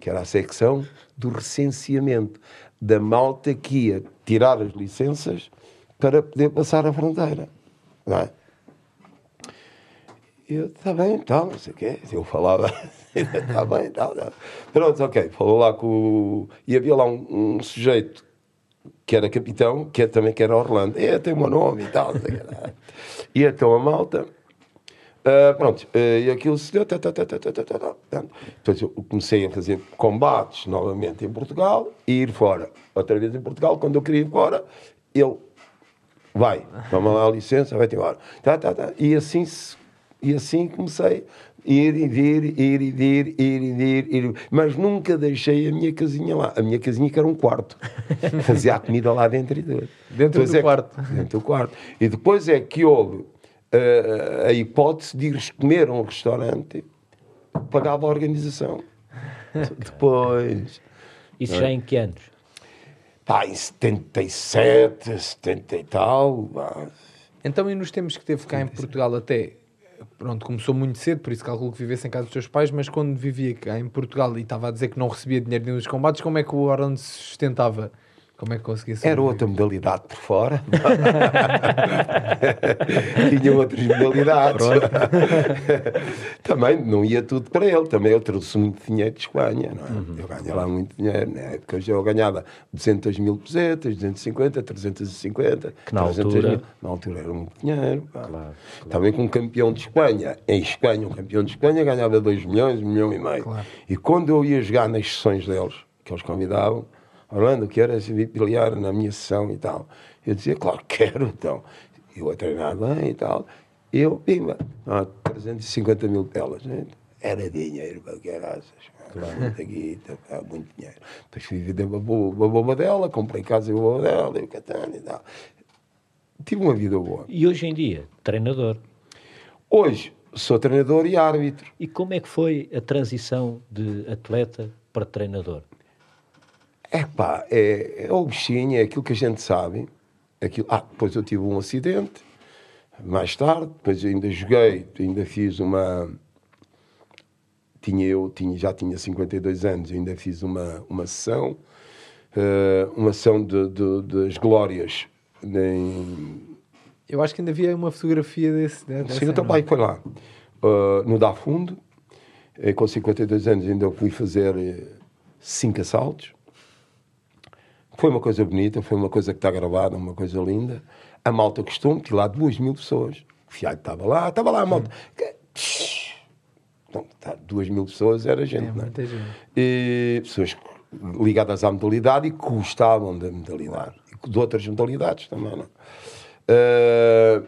que era a secção do recenseamento da malta que ia tirar as licenças para poder passar a fronteira. Não é? Eu, está bem, tal, não sei o quê. Eu falava, está bem, tal, tal. Pronto, ok. Falou lá com. E havia lá um, um sujeito que era capitão, que é também que era Orlando. É, tem o meu nome e tal. e então a malta. Uh, pronto, uh, e aquilo se deu. Tá, tá, tá, Depois eu comecei a fazer combates novamente em Portugal e ir fora. Outra vez em Portugal, quando eu queria ir fora, ele vai, toma lá a licença, vai-te embora. Tá, tá, tá. E, assim, e assim comecei ir e vir, ir e vir, ir e vir, ir, mas nunca deixei a minha casinha lá. A minha casinha que era um quarto. Fazia a comida lá dentro e. Dentro depois do é quarto. Que, dentro do quarto. E depois é que houve uh, a hipótese de ir comer a um restaurante, pagava a organização. depois. Isso já é? em que anos? Pá, em 77, 70 e tal. Pá. Então, e nos tempos que teve cá em Portugal até pronto, começou muito cedo, por isso calculo que vivesse em casa dos seus pais, mas quando vivia cá em Portugal e estava a dizer que não recebia dinheiro nenhum dos combates, como é que o Orlando se sustentava? Como é que conseguia ser? Era outra modalidade por fora. Tinha outras modalidades. também não ia tudo para ele. Também eu trouxe muito dinheiro de Espanha. Não é? Uhum. Eu ganhava lá muito dinheiro. Na época eu ganhava 200 mil pesetas, 250, 350. Que na altura... Mil. Na altura era muito dinheiro. Claro, claro. Também com um campeão de Espanha. Em Espanha, um campeão de Espanha ganhava 2 milhões, 1 milhão e meio. Claro. E quando eu ia jogar nas sessões deles, que eles convidavam, Orlando, queres vir pelear na minha sessão e tal? Eu dizia, claro, quero, então. Eu a treinar bem e tal. E eu, pimba, ah, 350 mil pelas. Né? Era dinheiro, para que era claro. muita guita, muito dinheiro. Depois fui viver uma boba dela, comprei casa e boba dela, e o Catano e tal. Tive uma vida boa. E hoje em dia, treinador? Hoje, sou treinador e árbitro. E como é que foi a transição de atleta para treinador? É pá, é, é o bichinho, é aquilo que a gente sabe. Aquilo... Ah, depois eu tive um acidente, mais tarde, depois ainda joguei, ainda fiz uma. Tinha eu, tinha, já tinha 52 anos, ainda fiz uma, uma sessão, uh, uma sessão de, de, das glórias em, Eu acho que ainda havia uma fotografia desse. de- dessa, Sim, o teu não? pai foi lá, uh, no Dá Fundo, eh, com 52 anos ainda fui fazer cinco assaltos. Foi uma coisa bonita, foi uma coisa que está gravada, uma coisa linda. A malta costume, tinha lá duas mil pessoas. O Fialho estava lá, estava lá a malta. Que- Então, tá, duas mil pessoas era gente, É, não é? gente. E pessoas ligadas à modalidade e que gostavam da modalidade. E de outras modalidades também, não é? Eh,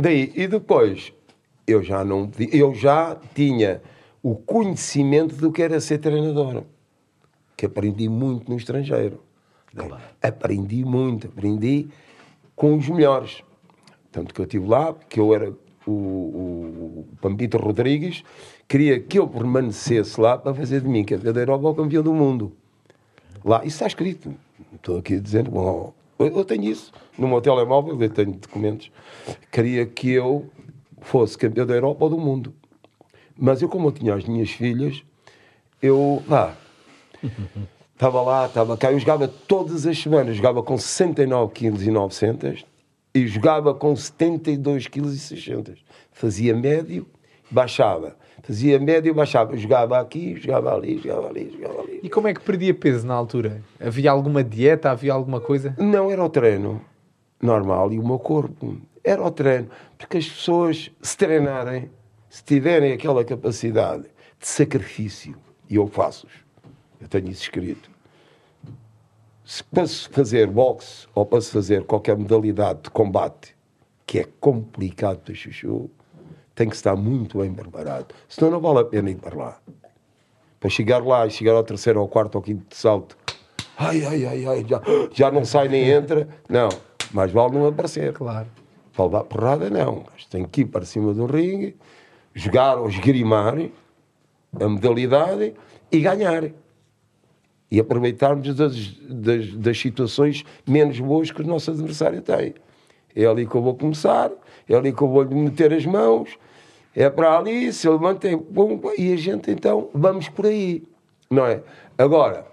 daí, e depois, eu já não eu já tinha o conhecimento do que era ser treinador, que aprendi muito no estrangeiro. Aprendi muito, aprendi com os melhores. Tanto que eu estive lá, que eu era o, o, o Pampito Rodrigues, queria que eu permanecesse lá para fazer de mim, que é verdadeiro campeão do mundo. Lá, isso está escrito. Estou aqui dizendo, bom, eu, eu tenho isso no meu telemóvel, eu tenho documentos. Queria que eu fosse campeão da Europa ou do mundo. Mas eu, como eu tinha as minhas filhas, eu, vá, estava lá, estava cá, eu jogava todas as semanas, jogava com 69 kg e 900 e jogava com 72 kg e 600. Fazia médio, baixava. Fazia médio, baixava. Jogava aqui, jogava ali, jogava ali, jogava ali. E como é que perdia peso na altura? Havia alguma dieta? Havia alguma coisa? Não era o treino normal e o meu corpo. Era o treino. Porque as pessoas, se treinarem, se tiverem aquela capacidade de sacrifício, e eu faço-os, eu tenho isso escrito. Se para se fazer boxe ou para se fazer qualquer modalidade de combate, que é complicado para chuchu, tem que estar muito bem preparado. Senão não vale a pena ir para lá. Para chegar lá e chegar ao terceiro, ao quarto, ao quinto salto, ai, ai, ai, ai, já, já não sai nem entra. Não, mais vale não aparecer. Claro. Para levar porrada, não. Mas tem que ir para cima do ringue, jogar ou esgrimar a modalidade e ganhar. E aproveitarmos das, das, das situações menos boas que o nosso adversário tem. É ali que eu vou começar, é ali que eu vou lhe meter as mãos, é para ali, se ele mantém, pum, e a gente então vamos por aí, não é? Agora,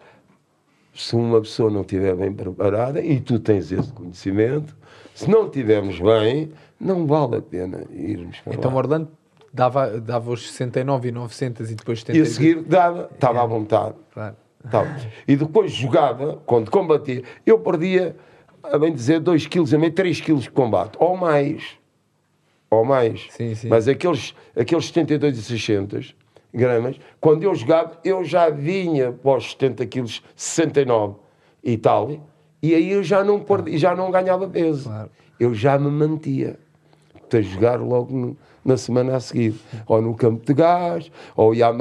se uma pessoa não estiver bem preparada, e tu tens esse conhecimento, se não estivermos bem, não vale a pena irmos para Então lá. Orlando dava, dava os 69 e 900 e depois E 70. a seguir dava, estava à vontade. Claro. Estava. E depois jogava, quando combatia, eu perdia, a bem dizer, 2 kg, a meio 3 kg de combate, ou mais. Ou mais. Sim, sim. Mas aqueles, aqueles 72 e 600 gramas, quando eu jogava, eu já vinha para os 70 kg, 69 e tal, e aí eu já não, perdi, já não ganhava peso. Claro. Eu já me mantia a jogar logo no- na semana a seguir, ou no campo de gás, ou ia a,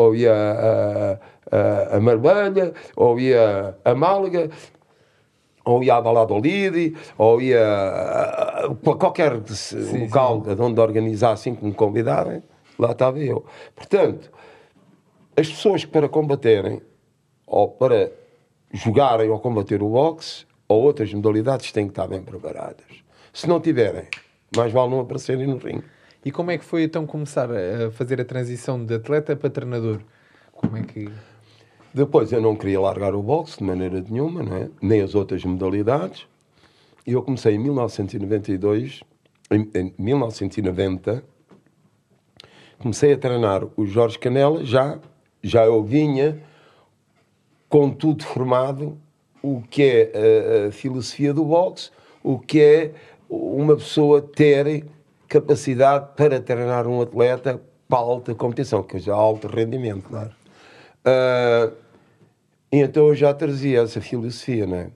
ou ia a, a, ou ia a Málaga, ou ia a Valladolid, ou ia a, a- qualquer local de onde organizassem, que me convidarem, lá estava eu. Portanto, as pessoas que para combaterem, ou para jogarem ou combater o boxe, ou outras modalidades, têm que estar bem preparadas. Se não tiverem, mais vale não aparecerem no ringue. E como é que foi então começar a fazer a transição de atleta para treinador? Como é que. Depois eu não queria largar o boxe de maneira nenhuma, não é? nem as outras modalidades. E eu comecei em 1992, em, em 1990, comecei a treinar o Jorge Canela, já, já eu vinha com tudo formado, o que é a, a filosofia do boxe, o que é uma pessoa ter capacidade para treinar um atleta para alta competição, que é já alto rendimento, claro. Ah, e então eu já trazia essa filosofia, não é?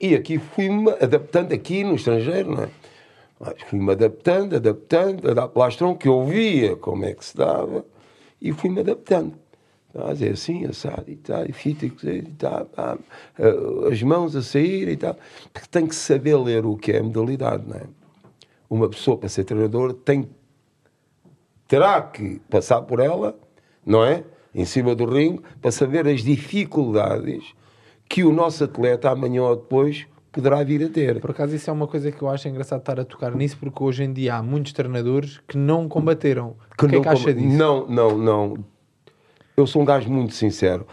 E aqui fui-me adaptando, aqui no estrangeiro, é? Mas fui-me adaptando, adaptando, a dar plastron, que eu via como é que se dava, e fui-me adaptando. Mas é assim, assado e tal, e fita e tal, ah, as mãos a sair e tal. Porque tem que saber ler o que é a modalidade, não é? Uma pessoa para ser treinador tem terá que passar por ela, não é? Em cima do ringue, para saber as dificuldades que o nosso atleta amanhã ou depois poderá vir a ter. Por acaso, isso é uma coisa que eu acho engraçado estar a tocar nisso, porque hoje em dia há muitos treinadores que não combateram. o que é não que acha disso? Não, não, não. Eu sou um gajo muito sincero.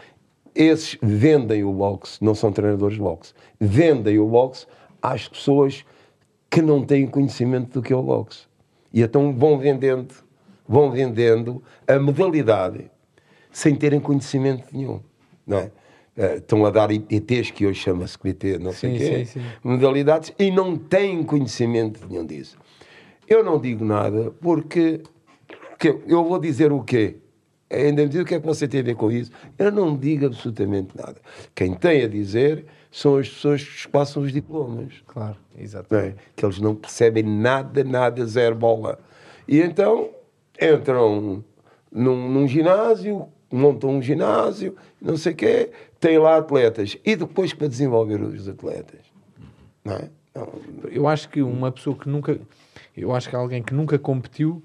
Esses vendem o boxe, não são treinadores de boxe. Vendem o boxe às pessoas que não têm conhecimento do que é o boxe. E então vão vendendo, vão vendendo a modalidade sem terem conhecimento nenhum, não é? Uh, estão a dar IPTs, que hoje chama-se comitê, não sei o quê, sim, sim. modalidades, e não têm conhecimento nenhum disso. Eu não digo nada porque, porque eu vou dizer o quê? Ainda me diz o que é que você tem a ver com isso? Eu não digo absolutamente nada. Quem tem a dizer são as pessoas que passam os diplomas. Claro, exatamente. É? Que eles não percebem nada, nada, zero bola. E então entram num, num ginásio, montam um ginásio, não sei o quê, têm lá atletas. E depois para desenvolver os atletas. Não é? Não. Eu acho que uma pessoa que nunca. Eu acho que alguém que nunca competiu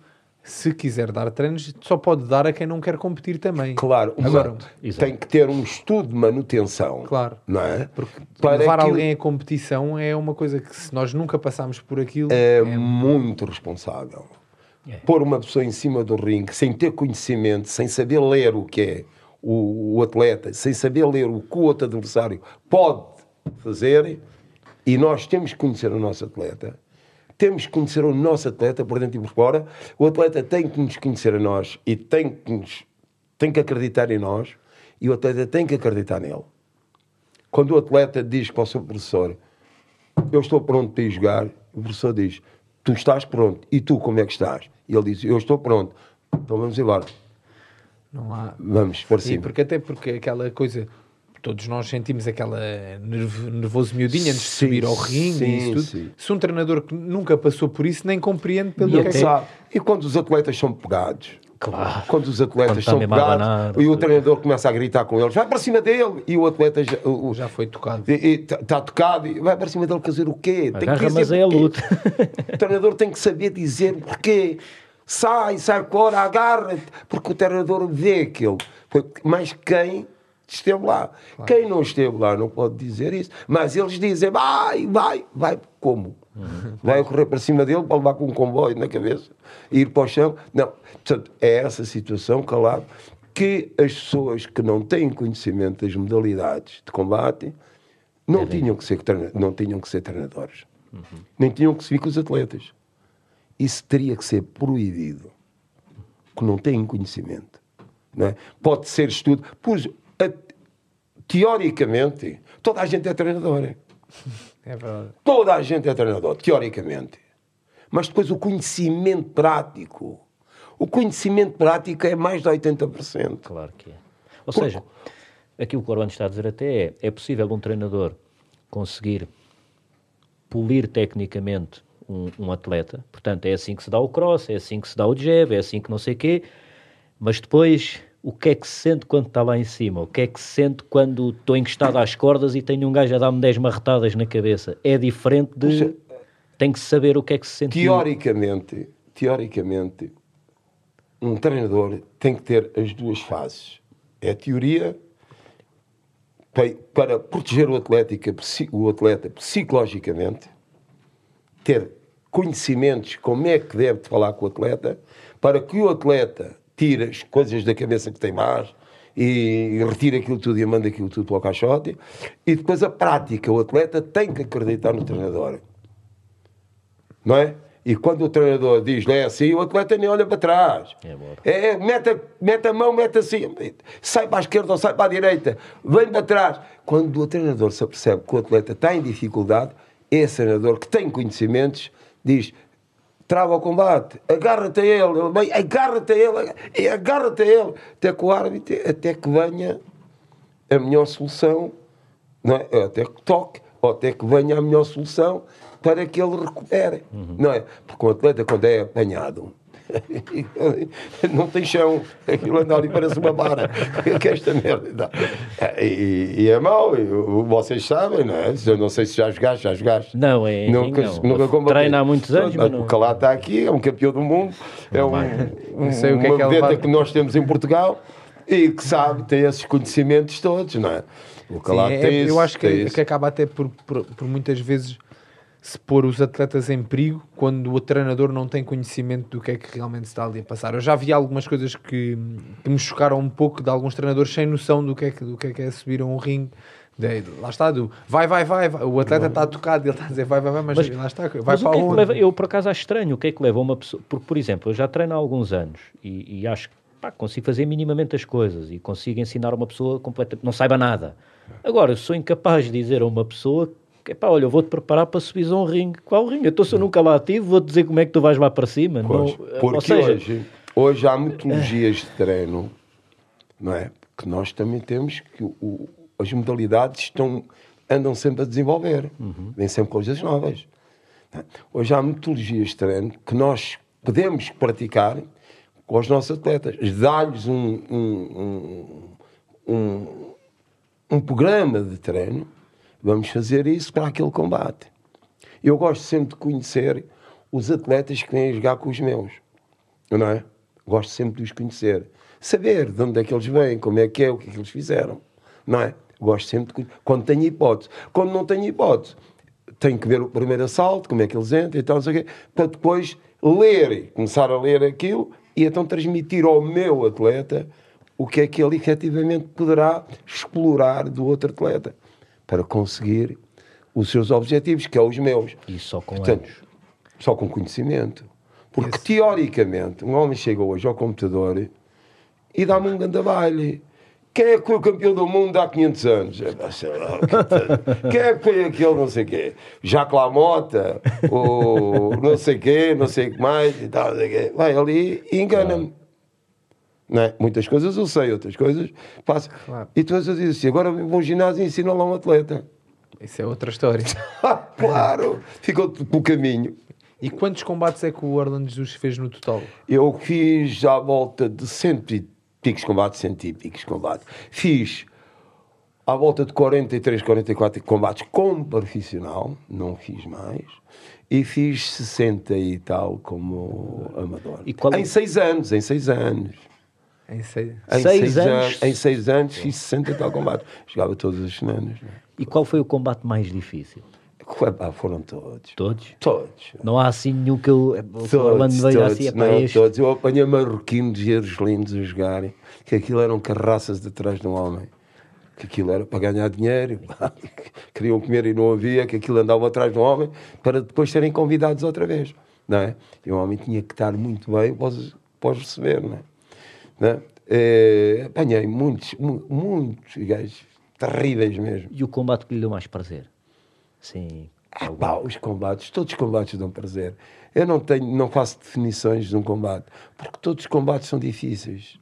se quiser dar treinos, só pode dar a quem não quer competir também. Claro, agora tem que ter um estudo de manutenção. Claro, não é? Porque Para levar aquilo... alguém à competição é uma coisa que, se nós nunca passamos por aquilo, é, é... muito responsável. É. Pôr uma pessoa em cima do ringue sem ter conhecimento, sem saber ler o que é o, o atleta, sem saber ler o que o outro adversário pode fazer, e nós temos que conhecer o nosso atleta temos que conhecer o nosso atleta por dentro e por fora. O atleta tem que nos conhecer a nós e tem que, nos, tem que acreditar em nós. E o atleta tem que acreditar nele. Quando o atleta diz para o seu professor: Eu estou pronto para ir jogar, o professor diz: Tu estás pronto. E tu, como é que estás? E ele diz: Eu estou pronto. Então vamos embora. Não há... Vamos por cima. porque até porque aquela coisa todos nós sentimos aquela nervoso miudinho antes sim, de subir ao ringue sim, e isso tudo. Se um treinador que nunca passou por isso nem compreende pelo e que até... é E quando os atletas são pegados, Claro. Quando os atletas Quando são pegados e o treinador começa a gritar com eles, vai para cima dele e o atleta já, o, já foi tocado. Está tocado e vai para cima dele fazer o quê? Tem que dizer mas é a luta. o treinador tem que saber dizer porquê. Sai, sai fora, agarra-te, porque o treinador vê aquilo. Mas quem esteve lá. Claro. Quem não esteve lá não pode dizer isso. Mas eles dizem, vai, vai, vai. Como? Uhum. Vai correr para cima dele para levar com um comboio na cabeça e ir para o chão. Não. Portanto, é essa situação, calado, que as pessoas que não têm conhecimento das modalidades de combate não, é tinham, que ser, não tinham que ser treinadores. Uhum. Nem tinham que seguir com os atletas. Isso teria que ser proibido. Que não têm conhecimento. Não é? Pode ser estudo. Pois, teoricamente, toda a gente é treinador. É verdade. Toda a gente é treinador, teoricamente. Mas depois o conhecimento prático. O conhecimento prático é mais de 80%. Claro que é. Ou seja, aquilo que o Orlando está a dizer até é, é possível um treinador conseguir polir tecnicamente um, um, atleta. Portanto, é assim que se dá o cross, é assim que se dá o jab, é assim que não sei o quê. Mas depois o que é que se sente quando está lá em cima? O que é que se sente quando estou encostado às cordas e tenho um gajo a dar-me 10 marretadas na cabeça? É diferente de. Tem que saber o que é que se sente. Teoricamente, teoricamente, um treinador tem que ter as duas fases. É a teoria para proteger o atleta, o atleta psicologicamente, ter conhecimentos como é que deve falar com o atleta, para que o atleta tira as coisas da cabeça que tem mais e retira aquilo tudo e manda aquilo tudo para o caixote. E depois a prática, o atleta tem que acreditar no treinador. Não é? E quando o treinador diz não é assim, o atleta nem olha para trás. É, é mete, a, mete a mão, mete assim, sai para a esquerda ou sai para a direita, vem para trás. Quando o treinador se apercebe que o atleta está em dificuldade, esse treinador que tem conhecimentos diz: trava o combate, agarra-te a ele, vem, agarra-te a ele, agarra-te a ele, até que o árbitro, até que venha a melhor solução, não é? até que toque, ou até que venha a melhor solução para que ele recupere, uhum. não é? Porque o atleta, quando é apanhado, não tem chão, aquilo anda ali parece uma vara, que é esta merda. E, e é mau, vocês sabem, não é? Eu não sei se já jogaste, já jogaste. Não, é. Nunca, não. nunca Treina há muitos anos. Não... O Calá está aqui, é um campeão do mundo, é um, um, sei o que uma é que, que nós temos em Portugal e que sabe, tem esses conhecimentos todos, não é? O Calá Sim, tem é, Eu acho que, que acaba até por, por, por muitas vezes se pôr os atletas em perigo quando o treinador não tem conhecimento do que é que realmente está ali a passar. Eu já vi algumas coisas que, que me chocaram um pouco de alguns treinadores sem noção do que é que, do que, é, que é subir a um ringue De- lá está, do vai, vai, vai, vai. o atleta está tocado, ele está a dizer vai, vai, vai, mas, Mas- lá está, vai para que é que leva, eu por acaso acho estranho, o que é que leva uma pessoa, porque por exemplo, eu já treino há alguns anos e, e acho que pá, consigo fazer minimamente as coisas e consigo ensinar uma pessoa completamente, não saiba nada. Agora, eu sou incapaz de dizer a uma pessoa que, pá, olha, eu vou-te preparar para subir a um ringue. Qual ringue? Então se eu nunca lá tive, vou-te dizer como é que tu vais lá para cima. Pois, não, porque ou seja, hoje, hoje há metodologias de treino, não é? Que nós também temos que o- as modalidades estão, andam sempre a desenvolver, vêm sempre coisas novas. é? Hoje há metodologias de treino que nós podemos praticar com os nossos atletas, dar-lhes um, um, um, um, um programa de treino, vamos fazer isso para aquele combate. Eu gosto sempre de conhecer os atletas que vêm jogar com os meus, não é? Gosto sempre de os conhecer, saber de onde é que eles vêm, como é que é, o que é que eles fizeram, não é? Gosto sempre de conhecer, quando tenho hipótese. Quando não tenho hipótese, tenho que ver o primeiro assalto, como é que eles entram e tal, não sei o quê, para depois ler, começar a ler aquilo e então transmitir ao meu atleta o que é que ele efetivamente poderá explorar do outro atleta para conseguir os seus objetivos, que é os meus. E só com Portanto, anos. só com conhecimento. Porque, teoricamente, um homem chega hoje ao computador e dá-me um grande baile. Quem é que foi o campeão do mundo há 500 anos? É, Quem é que foi aquele não sei quê? Jacques Lamota, ou não sei quê, não sei o que mais e tal, não sei quê. Vai ali e engana-me. É? Muitas coisas eu sei, outras coisas faço. Claro. E tu vais dizer assim, agora vou ao ginásio e ensino lá um atleta. Isso é outra história. claro, ficou pelo caminho. E quantos combates é que o Orlando Jesus fez no total? Eu fiz à volta de cento e picos combates, cento e picos combates. Fiz à volta de 43, 44 combates como profissional, não fiz mais. E fiz 60 e tal como amador. E é- Em seis anos, em seis anos. Em seis. Em Seis anos? Em seis anos fiz 60 e tal combates. Jogava todas as semanas. né? E qual foi o combate mais difícil? Foram todos. Todos? Todos. Não há assim nenhum que eu. Todos, todos, assim, é não, este. todos. Eu apanhei marroquinos e eros lindos a jogarem, que aquilo eram carraças de trás de um homem. Que aquilo era para ganhar dinheiro, queriam comer e não havia, que aquilo andava atrás de um homem para depois serem convidados outra vez. Não é? E o homem tinha que estar muito bem para os, para os receber. Não é? Não é? Apanhei muitos, mu- muitos gajos terríveis mesmo. E o combate que lhe deu mais prazer? Sim. Ah, pá, os combates, todos os combates dão prazer. Eu não tenho, não faço definições de um combate, porque todos os combates são difíceis.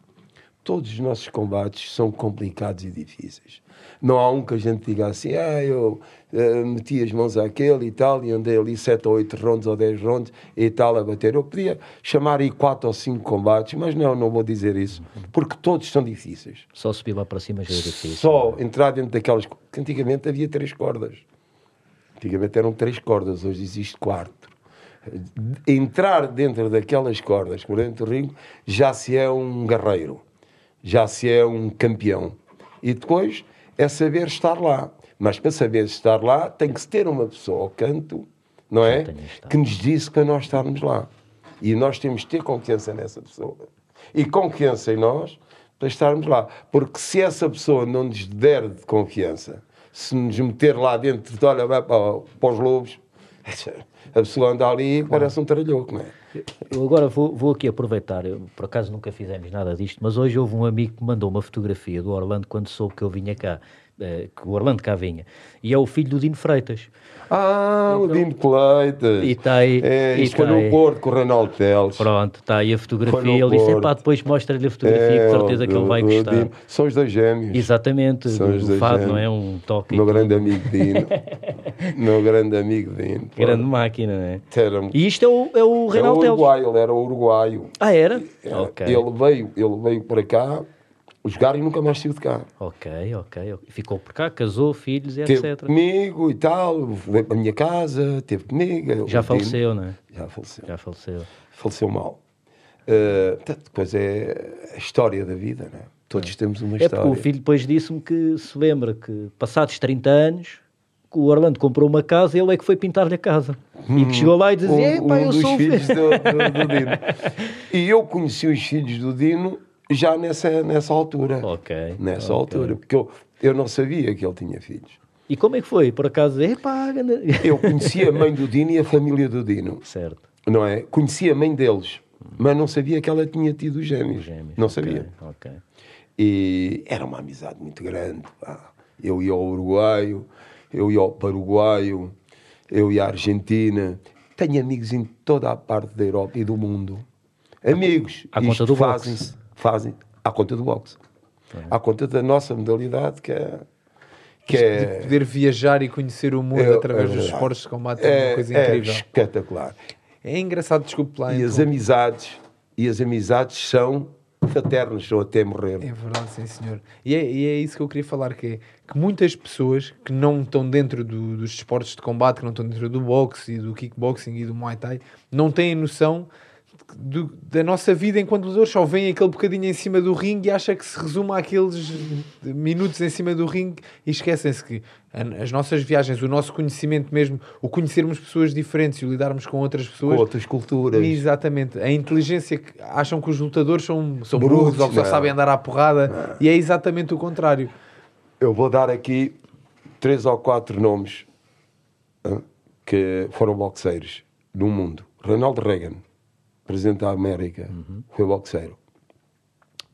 Todos os nossos combates são complicados e difíceis. Não há um que a gente diga assim, ah, eu eh, meti as mãos àquele e tal, e andei ali sete ou oito rondas ou dez rondas e tal a bater. Eu podia chamar aí quatro ou cinco combates, mas não, não vou dizer isso, porque todos são difíceis. Só subir lá para cima já era difícil. Só entrar dentro daquelas. que antigamente havia três cordas. Antigamente eram três cordas, hoje existe quatro. Entrar dentro daquelas cordas, por dentro do ringue, já se é um guerreiro, já se é um campeão. E depois é saber estar lá. Mas para saber estar lá, tem que se ter uma pessoa ao canto, não é? Que nos disse para nós estarmos lá. E nós temos de ter confiança nessa pessoa. E confiança em nós para estarmos lá. Porque se essa pessoa não nos der de confiança, se nos meter lá dentro, de, olha, vai para, para os lobos, a pessoa anda ali parece um tralhoco, não é? Eu agora vou, vou aqui aproveitar, eu, por acaso nunca fizemos nada disto, mas hoje houve um amigo que me mandou uma fotografia do Orlando quando soube que eu vinha cá, eh, que o Orlando cá vinha, e é o filho do Dino Freitas. Ah, o Dino Pleitas. E tá aí- É, e isto foi tá no. Porto, com o Ronaldo Teles. Pronto, está aí a fotografia, ele disse, pá, depois mostra-lhe a fotografia, É, com certeza que ele vai gostar. Dino. São os dois gêmeos. Exatamente, São os do dois fado, gêmeos. não é? Um toque. Meu grande amigo Dino. meu grande amigo Dino. Grande máquina, não é? Era, E isto é o, é o era Reinaldo Teles. ele era uruguaio. Ah, era? Era- Ok. Ele veio, ele veio para cá jogar e nunca mais saiu de cá. Ok, ok. Ficou por cá, casou, filhos e Teve etc. comigo e tal, veio para a minha casa, teve comigo. Já faleceu, não é? Já faleceu. Já faleceu. Faleceu mal. Uh, portanto, depois é a história da vida, não é? Todos temos uma É história. porque o filho depois disse-me que se lembra que, passados 30 anos, o Orlando comprou uma casa e ele é que foi pintar-lhe a casa. E que chegou lá e dizia: um, Epá, um eu dos sou o filhos filho. do, do- do Dino. E eu conheci os filhos do Dino já nessa, nessa altura. Ok, Nessa ok. altura. Porque eu, eu não sabia que ele tinha filhos. E como é que foi? Por acaso, epá, ganda- Eu conhecia a mãe do Dino e a família do Dino. certo. Não é? Conhecia a mãe deles, mas não sabia que ela tinha tido gêmeos. Gêmeos. Não sabia. Ok. E era uma amizade muito grande. pá. Eu ia ao Uruguaio, eu ia ao Paraguaio, eu ia à Argentina. Tenho amigos em toda a parte da Europa e do mundo. Amigos. À conta do boxe. Fazem à conta do boxe. À conta da nossa modalidade, que é. Que é De poder viajar e conhecer o mundo é- através é dos verdade. esportes de combate é, uma coisa é incrível. espetacular. É engraçado, desculpe lá. E as então. amizades, e as amizades são fraternas, são até morrer. É verdade, sim senhor. E é, e é isso que eu queria falar, que é que muitas pessoas que não estão dentro do- dos esportes de combate, que não estão dentro do boxe e do kickboxing e do muay thai, não têm noção do- da nossa vida enquanto lutadores, só veem aquele bocadinho em cima do ringue e acha que se resume àqueles minutos em cima do ringue e esquecem-se que as nossas viagens, o nosso conhecimento mesmo, o conhecermos pessoas diferentes e o lidarmos com outras Com pessoas, outras culturas. Exatamente. A inteligência que acham que os lutadores são, são Brutos, burros ou que só não. sabem andar à porrada e é exatamente o contrário. Eu vou dar aqui três ou quatro nomes que foram boxeiros no mundo. Ronald Reagan, presidente da América, foi boxeiro.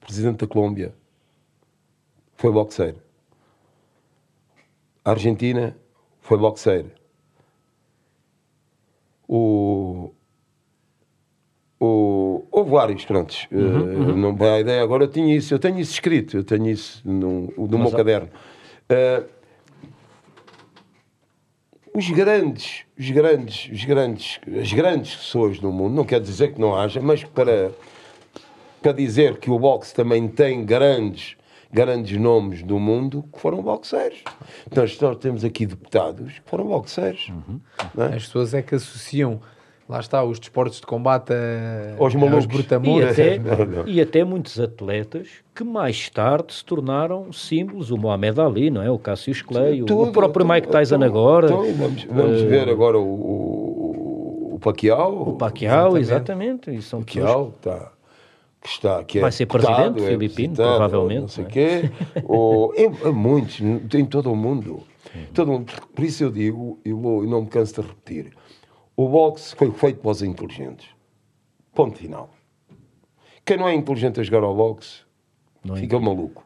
Presidente da Colômbia, foi boxeiro. A Argentina, foi boxeiro. O, o, houve vários, prontos. Eh, não vai a ideia agora, eu tinha isso, eu tenho isso escrito, eu tenho isso num, no meu há- caderno. Eh, os grandes, os grandes, os grandes, as grandes pessoas no mundo, não quer dizer que não haja, mas para, para dizer que o boxe também tem grandes, grandes nomes do mundo que foram boxeiros. Então, nós temos aqui deputados que foram boxeiros. não é? As pessoas é que associam, lá está, os desportos de combate a, Aos aos malucos. E brutamontes. até, Não, não. e até muitos atletas que mais tarde se tornaram símbolos, o Mohamed Ali, não é? O Cassius Clay, o- o Tudo, próprio tudo, Mike Tyson tudo. agora, Então, vamos vamos Eh, ver agora o, o, o Pacquiao. o Pacquiao, Exatamente. exatamente. e são pessoas- Pacquiao está, que está que é Vai ser deputado, presidente é filipino, provavelmente, Não sei o quê. Ou, em, muitos, em todo o mundo. Todo mundo. Por isso eu digo, e vou- e não me canso de repetir: o boxe foi feito para os inteligentes. Ponto final. Quem não é inteligente a jogar ao boxe Não é fica maluco.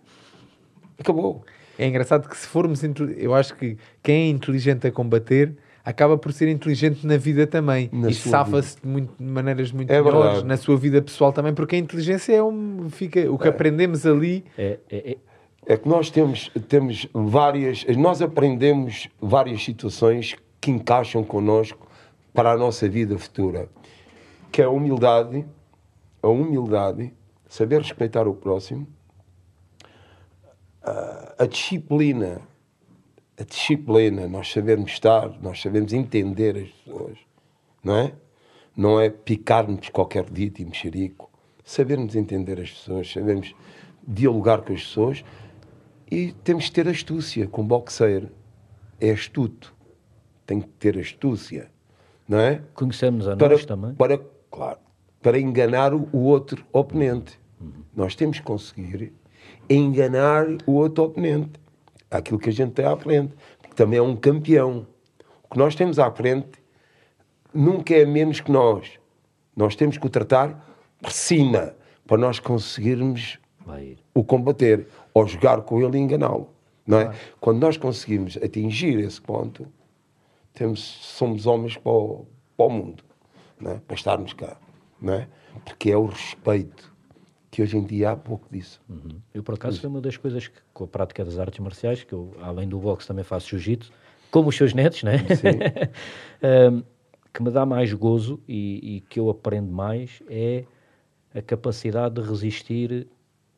Acabou. É engraçado que se formos, eu acho que quem é inteligente a combater acaba por ser inteligente na vida também Na e safa-se de, muito- de maneiras muito É melhores verdade. na sua vida pessoal também, porque a inteligência é um, fica, o que aprendemos ali É, é- é- É que nós temos, temos várias. Nós aprendemos várias situações que encaixam connosco para a nossa vida futura. Que é a humildade, a humildade, saber respeitar o próximo, a, a disciplina, a disciplina, nós sabemos estar, nós sabemos entender as pessoas, não é? Não é picarmos qualquer dito e mexerico. Sabermos entender as pessoas, sabemos dialogar com as pessoas e temos que ter astúcia. Com boxeiro é astuto. Tem que ter astúcia, não é? conhecemos a Para, nós também. para, claro, para enganar o outro oponente. Nós temos que conseguir enganar o outro oponente. Aquilo que a gente tem à frente. Porque também é um campeão. O que nós temos à frente nunca é menos que nós. Nós temos que o tratar por cima para nós conseguirmos o combater ou jogar com ele e enganá-lo. Não é? Quando nós conseguimos atingir esse ponto, temos, somos homens para o, para o mundo, não é? para estarmos cá. Não é? Porque é o respeito, que hoje em dia há pouco disso. Uhum. Eu, por acaso, foi uma das coisas que, com a prática das artes marciais, que eu, além do boxe, também faço jiu-jitsu, como os seus netos, né? Que me dá mais gozo e, e que eu aprendo mais é a capacidade de resistir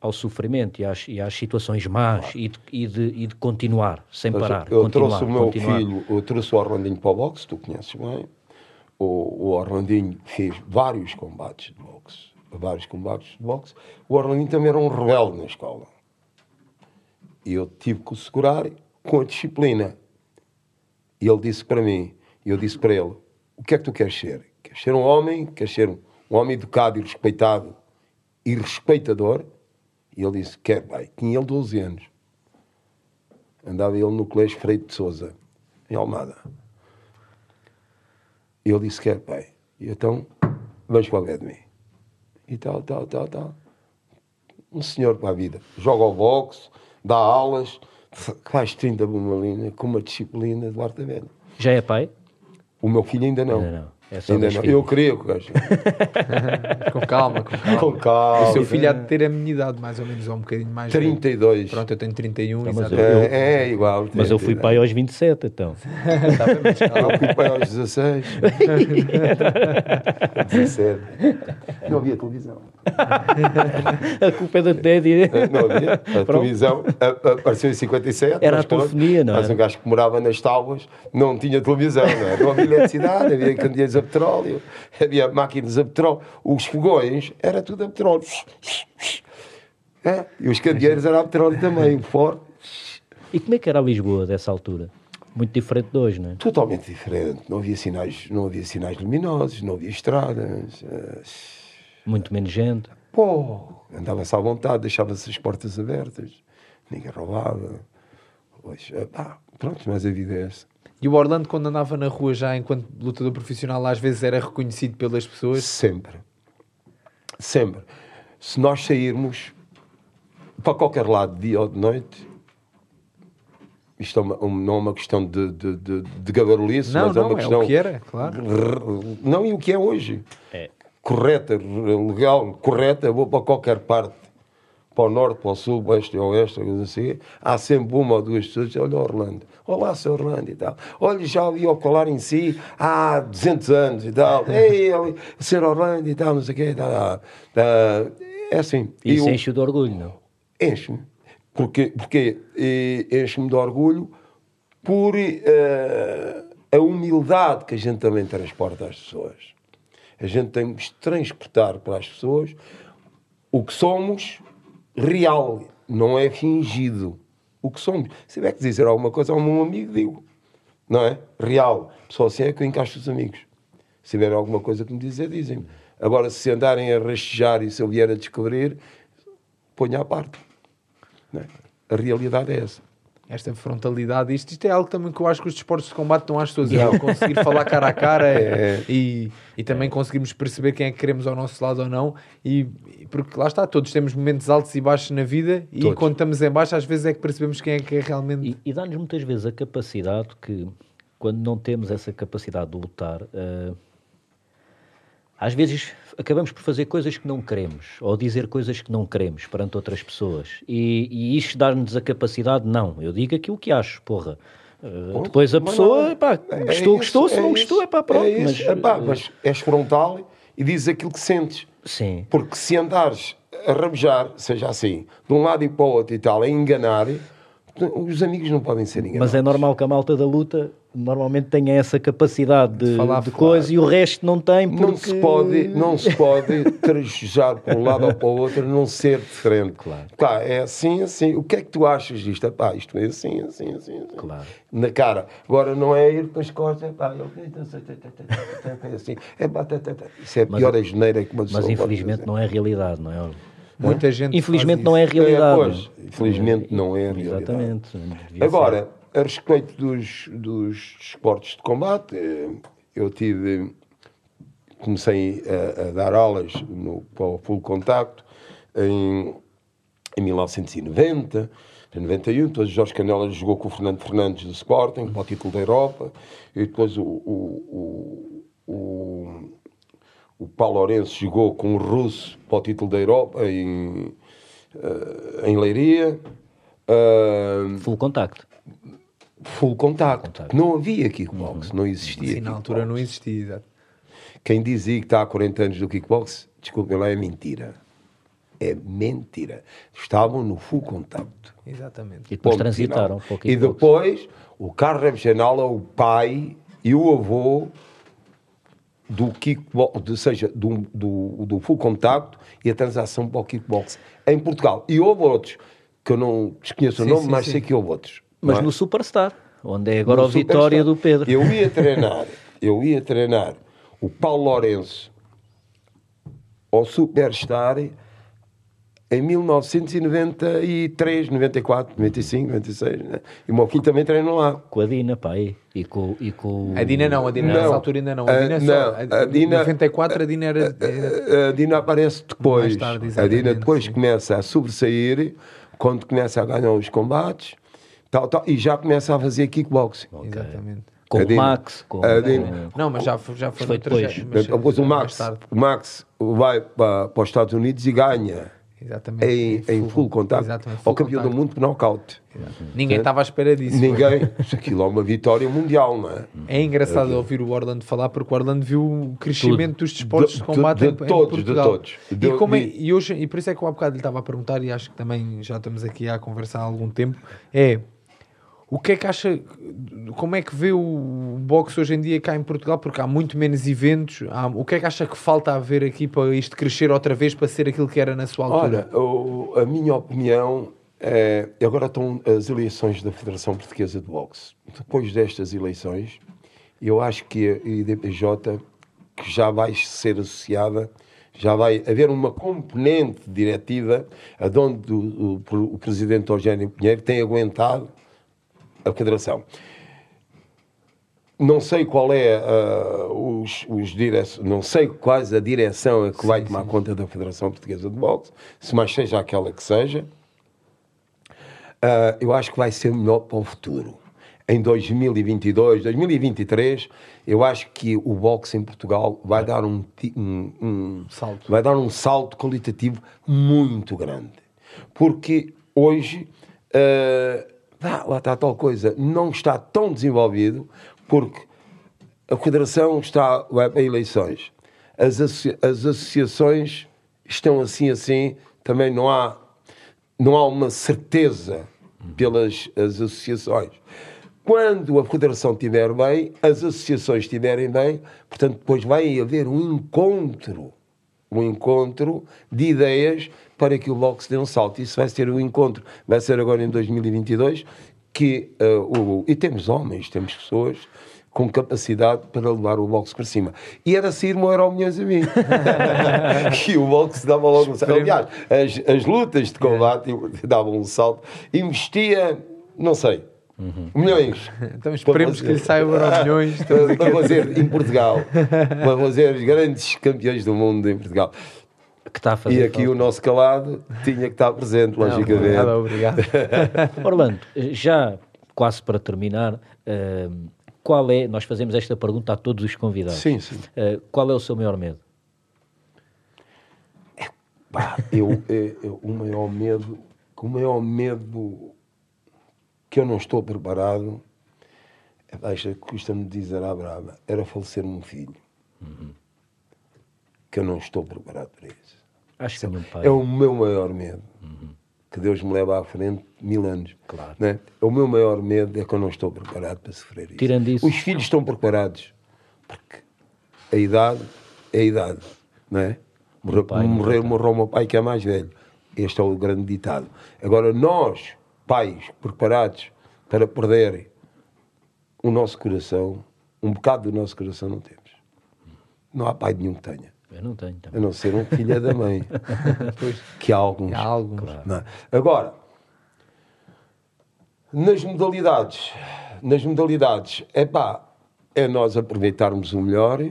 ao sofrimento e às, e às situações más e, de, e, de, e de continuar, sem parar. eu continuar, trouxe o meu continuar. filho, eu trouxe o Orlandinho para o boxe, tu conheces bem. O, o Orlandinho fez vários combates de boxe. Vários combates de boxe. O Orlandinho também era um rebelde na escola. E eu tive que o segurar com a disciplina. E ele disse para mim, e eu disse para ele: O que é que tu queres ser? Queres ser um homem? Queres ser um, um homem educado e respeitado e respeitador? E ele disse, quer pai. Tinha ele 12 anos. Andava ele no colégio Freire de Souza, em Almada. E ele disse, quer pai. E então, vamos para o pé de mim. E tal, tal, tal, tal. Um senhor para a vida. Joga ao boxe, dá aulas, faz 30 bombalina com uma disciplina de Barta Velha. Já é pai? O meu filho ainda não. Ainda não. É só Ainda não. Eu queria que o gajo. com calma, com calma. Com calma. O seu filho há de ter a minha idade, mais ou menos, ou um bocadinho mais. velho. 32. Pronto, eu tenho 31, Então, mas exatamente. É, é igual. Mas eu fui pai aos 27, então. Tá bem, mas calma. Eu fui pai aos 16. 17. Não havia televisão. A culpa é da Teddy. Não havia. A televisão apareceu em 57. Era a telefonia, não Mas um gajo que morava nas tábuas não tinha televisão, não, é? não havia eletricidade, havia candeeiros a petróleo, havia máquinas a petróleo. Os fogões era tudo a petróleo. É, e os candeeiros era a petróleo também, forte. E como é que era a Lisboa dessa altura? Muito diferente de hoje, não é? Totalmente diferente. Não havia sinais, não havia sinais luminosos, não havia estradas. Muito menos gente. Pô, andava-se à vontade, deixava-se as portas abertas, ninguém roubava. Hoje, pá, pronto, mas a vida é essa. E o Orlando, quando andava na rua já enquanto lutador profissional, às vezes era reconhecido pelas pessoas. Sempre. Sempre. Se nós sairmos para qualquer lado, dia ou de noite, isto é uma- um- não é uma questão de, de, de, de gabarulice, Não, mas é não, uma é questão. o que era, claro. Não, e o que é hoje. É. Correta, legal, correta, vou para qualquer parte. Para o norte, para o sul, para o oeste, ao oeste, coisa assim. Há sempre uma ou duas pessoas, olha o Orlando. Olá, seu Orlando e tal. Olha, já ouvi ao colar em si há 200 anos e tal. Ei, senhor Orlando e tal, não sei o quê. e tal. Ah, ah, É assim. Isso Eu- enche de orgulho, não? enche-me. Porque, porque eh, enche-me de orgulho por eh, a humildade que a gente também transporta às pessoas. A gente tem que transportar para as pessoas o que somos real, não é fingido. O que somos. Se tiver que dizer alguma coisa ao meu amigo, digo. Não é? Real. Só assim é que eu encaixo os amigos. Se tiver alguma coisa que me dizer, dizem-me. Agora, se andarem a rastejar e se eu vier a descobrir, ponha à parte. É? A realidade é essa. Esta frontalidade, isto, isto é algo também que eu acho que os desportos de combate dão às pessoas. É conseguir falar cara a cara É. e, e também conseguirmos perceber quem é que queremos ao nosso lado ou não. E, e porque lá está, todos temos momentos altos e baixos na vida e Todos. quando estamos em baixo, às vezes é que percebemos quem é que é realmente. E, e dá-nos muitas vezes a capacidade que, quando não temos essa capacidade de lutar, eh, às vezes acabamos por fazer coisas que não queremos, ou dizer coisas que não queremos perante outras pessoas. E, e isto dá-nos a capacidade, não, eu digo aquilo que acho, porra. Eh, depois a pessoa, não, pá, é gostou, isso, gostou, se não é gostou, isso, é pá, pronto. é mas, isso. Epá, eh, mas és frontal e dizes aquilo que sentes. sim, Porque se andares a rabejar, seja assim, de um lado e para o outro e tal, a enganar, os amigos não podem ser enganados. mas é normal que a malta da luta normalmente tenha essa capacidade de, falar de coisa e o resto não tem porque... Não se pode, não se pode trajejar para um lado ou para o outro, não ser diferente. Claro. Claro, é assim, assim. O que é que tu achas disto? Epá, isto é assim, assim, assim, assim. Claro. Na cara. Agora não é ir para as costas, epá, eu... é assim. Epá, tá, tá, tá. Isso é a Mas- pior asneira que uma pessoa Mas infelizmente não é realidade, não é? Muita gente. Infelizmente faz não é isso. realidade. É, pois, infelizmente não é a realidade. Exatamente. Agora, a respeito dos, dos esportes de combate, eh, eu tive. Comecei a, a dar aulas no, para o full contacto em, em 1990, em 91. Depois o Jorge Canela jogou com o Fernando Fernandes do Sporting para o título da Europa. E depois o, o, o, o, o Paulo Lourenço jogou com o Russo para o título da Europa em, eh, em Leiria. Full contacto. full contacto. Não havia kickbox, não existia. Sim, na altura não existia. exato. Quem dizia que está há 40 anos do kickbox, desculpem lá, é mentira. É mentira. Estavam no full contacto. Exatamente. E depois Ponto transitaram E depois, o Carlos Rebchanala, o pai e o avô do kickbox, ou seja, do, do, do full contacto e a transação para o kickbox em Portugal. E houve outros, que eu não desconheço o nome, sim, mas sim. sei que houve outros. Mas é? no Superstar, onde é agora No a vitória Superstar. do Pedro. Eu ia treinar, eu ia treinar o Paulo Lourenço ao Superstar em 1993, 94, 95, 96. Né? E o meu filho também treinou lá. Com a Dina, pá, aí. E com, e com... A Dina não, a Dina Não. nessa altura ainda não. A Ah, Dina é não, só. a A, Dina- 94 a Dina era. era- A Dina aparece depois. Tarde, a Dina depois sim. começa a sobressair, quando começa a ganhar os combates, tal, tal, e já começa a fazer kickboxing. Exatamente. Com A o Max, com... a Dina- Não, mas já, foi- já foi depois. mas, Depois o Max, o Max vai para, para os Estados Unidos e ganha Exatamente. em, em full contato Exatamente, ao full campeão do mundo por nocaute. Ninguém estava à espera disso. Ninguém. Aquilo é uma vitória mundial, não é? É engraçado ouvir o Orlando falar porque o Orlando viu o crescimento dos desportos de, De- combate de em, em todos, de Portugal. todos. E, De- como é- de- e, hoje, e por isso é que eu há bocado lhe estava a perguntar, e acho que também já estamos aqui a conversar há algum tempo, é o que é que acha, como é que vê o boxe hoje em dia cá em Portugal, porque há muito menos eventos, há- o que é que acha que falta haver aqui para isto crescer outra vez para ser aquilo que era na sua altura? Olha, o- a minha opinião é. Agora estão as eleições da Federação Portuguesa de Boxe. Depois destas eleições, eu acho que a IDPJ, que já vai ser associada, já vai haver uma componente diretiva onde o, o, o presidente Eugênio Pinheiro tem aguentado a Federação. Não sei qual é ah, os, os dire... não sei quais a direção é que vai tomar conta da Federação Portuguesa de Boxe, se mais seja aquela que seja. Ah, eu acho que vai ser melhor para o futuro. Em 2022, 2023, eu acho que o boxe em Portugal vai dar um, um- um- Salto. vai dar um salto qualitativo muito grande. Porque hoje, ah, lá está tal coisa, não está tão desenvolvido, porque a Federação está, para eleições. As, as associações estão assim, assim, também não há, não há uma certeza pelas as associações. Quando a Federação estiver bem, as associações estiverem bem, portanto, depois vai haver um encontro, um encontro de ideias para que o boxe dê um salto. Isso vai ser um encontro, vai ser agora em 2022, que, eh, o, e temos homens, temos pessoas com capacidade para levar o boxe para cima. E era um euro milhões a mim. e o boxe dava logo um salto. Aliás, as, as lutas de combate davam um salto. Investia, não sei, milhões. Então esperemos que lhe saia o Euro Milhões. Para fazer em Portugal. Para fazer os grandes campeões do mundo em Portugal. Que está a fazer E aqui falta. o nosso calado tinha que estar presente, logicamente. Nada, obrigado. Orlando, já quase para terminar, eh, qual é, nós fazemos esta pergunta a todos os convidados. Sim, sim. Eh, qual é o seu maior medo? Pá, eu, eu- eu- o maior medo, o maior medo que eu não estou preparado, é, baixa, custa-me dizer à brava, era falecer um filho. Que eu não estou preparado para isso. Acho que nenhum pai. É o meu maior medo. Que Deus me leva à frente mil anos. Claro. Né? O meu maior medo é que eu não estou preparado para sofrer isso. Tirando isso- Os filhos estão preparados. Porque a idade é a idade. Não é? Morreu, pai morreu, morreu o meu pai que é mais velho. Este é o grande ditado. Agora, nós, pais, preparados para perder o nosso coração, um bocado do nosso coração não temos. Não há pai nenhum que tenha. Eu não tenho A também. não ser um filho da mãe. que há alguns. Há alguns. É? Agora, nas modalidades, nas modalidades, é pá, é nós aproveitarmos o melhor,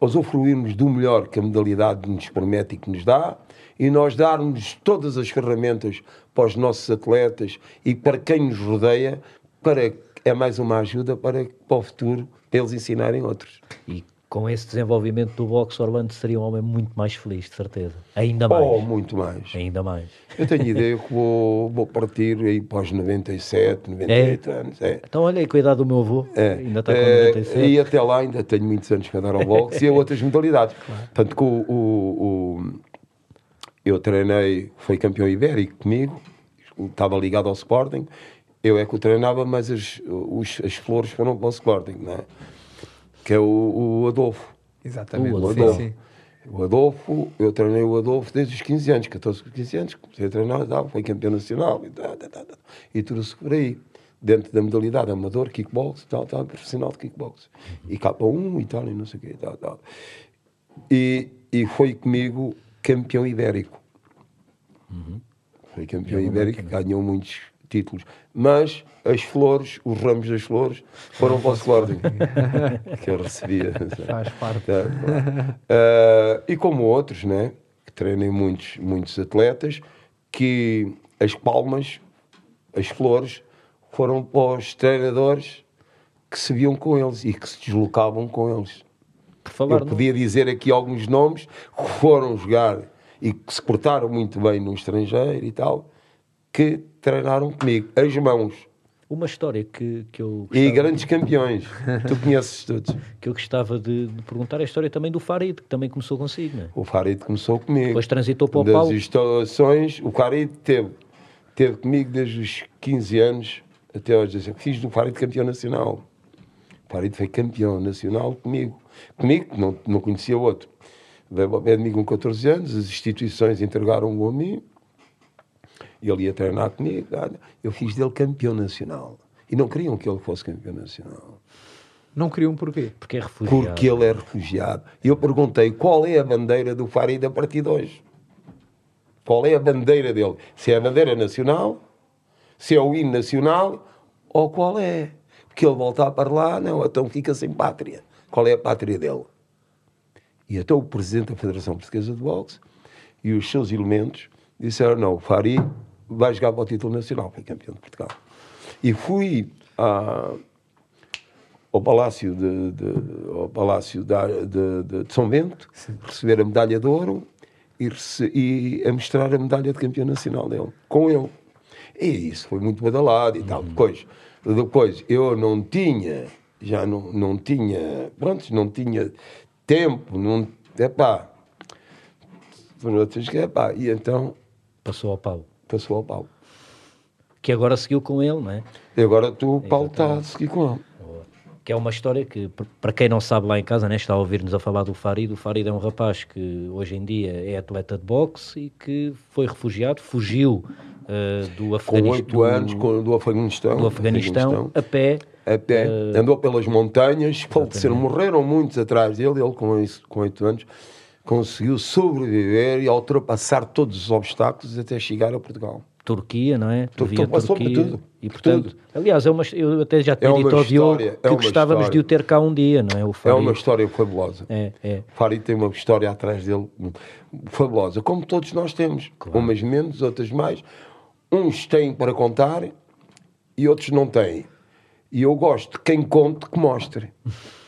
usufruirmos do melhor que a modalidade nos permite e que nos dá, e nós darmos todas as ferramentas para os nossos atletas e para quem nos rodeia, para é mais uma ajuda para, para o futuro, para eles ensinarem outros. E com esse desenvolvimento do boxe, Orlando seria um homem muito mais feliz, de certeza. Ainda mais. Oh, muito mais. Ainda mais. Eu tenho ideia que vou, vou partir aí para os 97, 98 anos. É. Então, olha aí, cuidado do meu avô. É. Ainda está com É, 97. E até lá ainda tenho muitos anos para dar ao boxe e a outras modalidades. Tanto que o, o- o- eu treinei, foi campeão ibérico comigo, estava ligado ao Sporting. Eu é que o treinava, mas as, os- as flores foram para o Sporting, não é? Que é o, o Adolfo. Exatamente. O O sim, Adolfo. sim. O Adolfo, eu treinei o Adolfo desde os 15 anos, 14, 15 anos, comecei a treinar e tal, foi campeão nacional e tal, tal, tal, tal. e tudo-se por aí, dentro da modalidade amador, kickbox, tal, tal, profissional de kickbox. E K1 e tal, e não sei o quê, tal, tal. E, e foi comigo campeão ibérico. Foi campeão ibérico, ganhou muitos títulos. Mas as flores, os ramos das flores, foram para o Sporting. que eu recebia. Faz parte. Ah, e como outros, né? Que treinei muitos, muitos atletas, que as palmas, as flores, foram para os treinadores que se viam com eles e que se deslocavam com eles. Falar Eu podia dizer aqui alguns nomes que foram jogar e que se portaram muito bem no estrangeiro e tal, que treinaram comigo, as mãos. uma história que, que, eu E gostava, grandes campeões. tu conheces todos. que eu gostava de, de perguntar a história também do Farid, que também começou consigo, não é? O Farid começou comigo. Depois transitou para o das Paulo. instalações, o Farid teve, teve comigo desde os 15 anos até 16. Fiz do Farid campeão nacional. O Farid foi campeão nacional comigo. Comigo, não, não conhecia outro. Veio ao pé de mim com 14 anos, as instituições entregaram-o a mim. Ele ia treinar comigo. olha, Eu fiz dele campeão nacional. E não queriam que ele fosse campeão nacional. Não queriam porquê? Porque é refugiado. Porque ele é refugiado. E eu perguntei qual é a bandeira do Farid a partir de hoje. Qual é a bandeira dele? Se é a bandeira nacional, se é o hino nacional, ou qual é? Porque ele voltar para lá, não, então fica sem pátria. Qual é a pátria dele? E então o presidente da Federação Portuguesa de Boxe e os seus elementos disseram: não, o Farid vai jogar para o título nacional, foi campeão de Portugal. E fui ao Palácio de, de- ao Palácio de, de- de São Bento, receber a medalha de ouro e, rece- e a mostrar a medalha de campeão nacional dele, com ele. E isso foi muito badalado e tal. Depois, depois eu não tinha, já não, não tinha, pronto, não tinha tempo, não, epá, foram outras que, epá, e então Passou ao Paulo. Passou ao Paulo. Que agora seguiu com ele, não é? E agora tu, o Paulo está a seguir com ele. Que é uma história que, para quem não sabe lá em casa, né, está a ouvir-nos a falar do Farid. O Farid é um rapaz que hoje em dia é atleta de boxe e que foi refugiado, fugiu eh, do Com Afeganistão. oito anos, com, do Afeganistão. do Afeganistão a pé. Até Eh, andou pelas montanhas, faleceram, morreram muitos atrás dele. Ele, com isso- com oito anos, conseguiu sobreviver e ultrapassar todos os obstáculos até chegar a Portugal. Turquia, não é? Tu- Via passou por Turquia. tudo, E por portanto, tudo. aliás, é uma, eu até já tinha É dito ao Diogo é que uma gostávamos de história. o ter cá um dia, não é? O É uma história fabulosa. É, é. Farid tem uma história atrás dele fabulosa, como todos nós temos. Umas menos, outras mais. Uns têm para contar e outros não têm. E eu gosto de quem conte que mostre.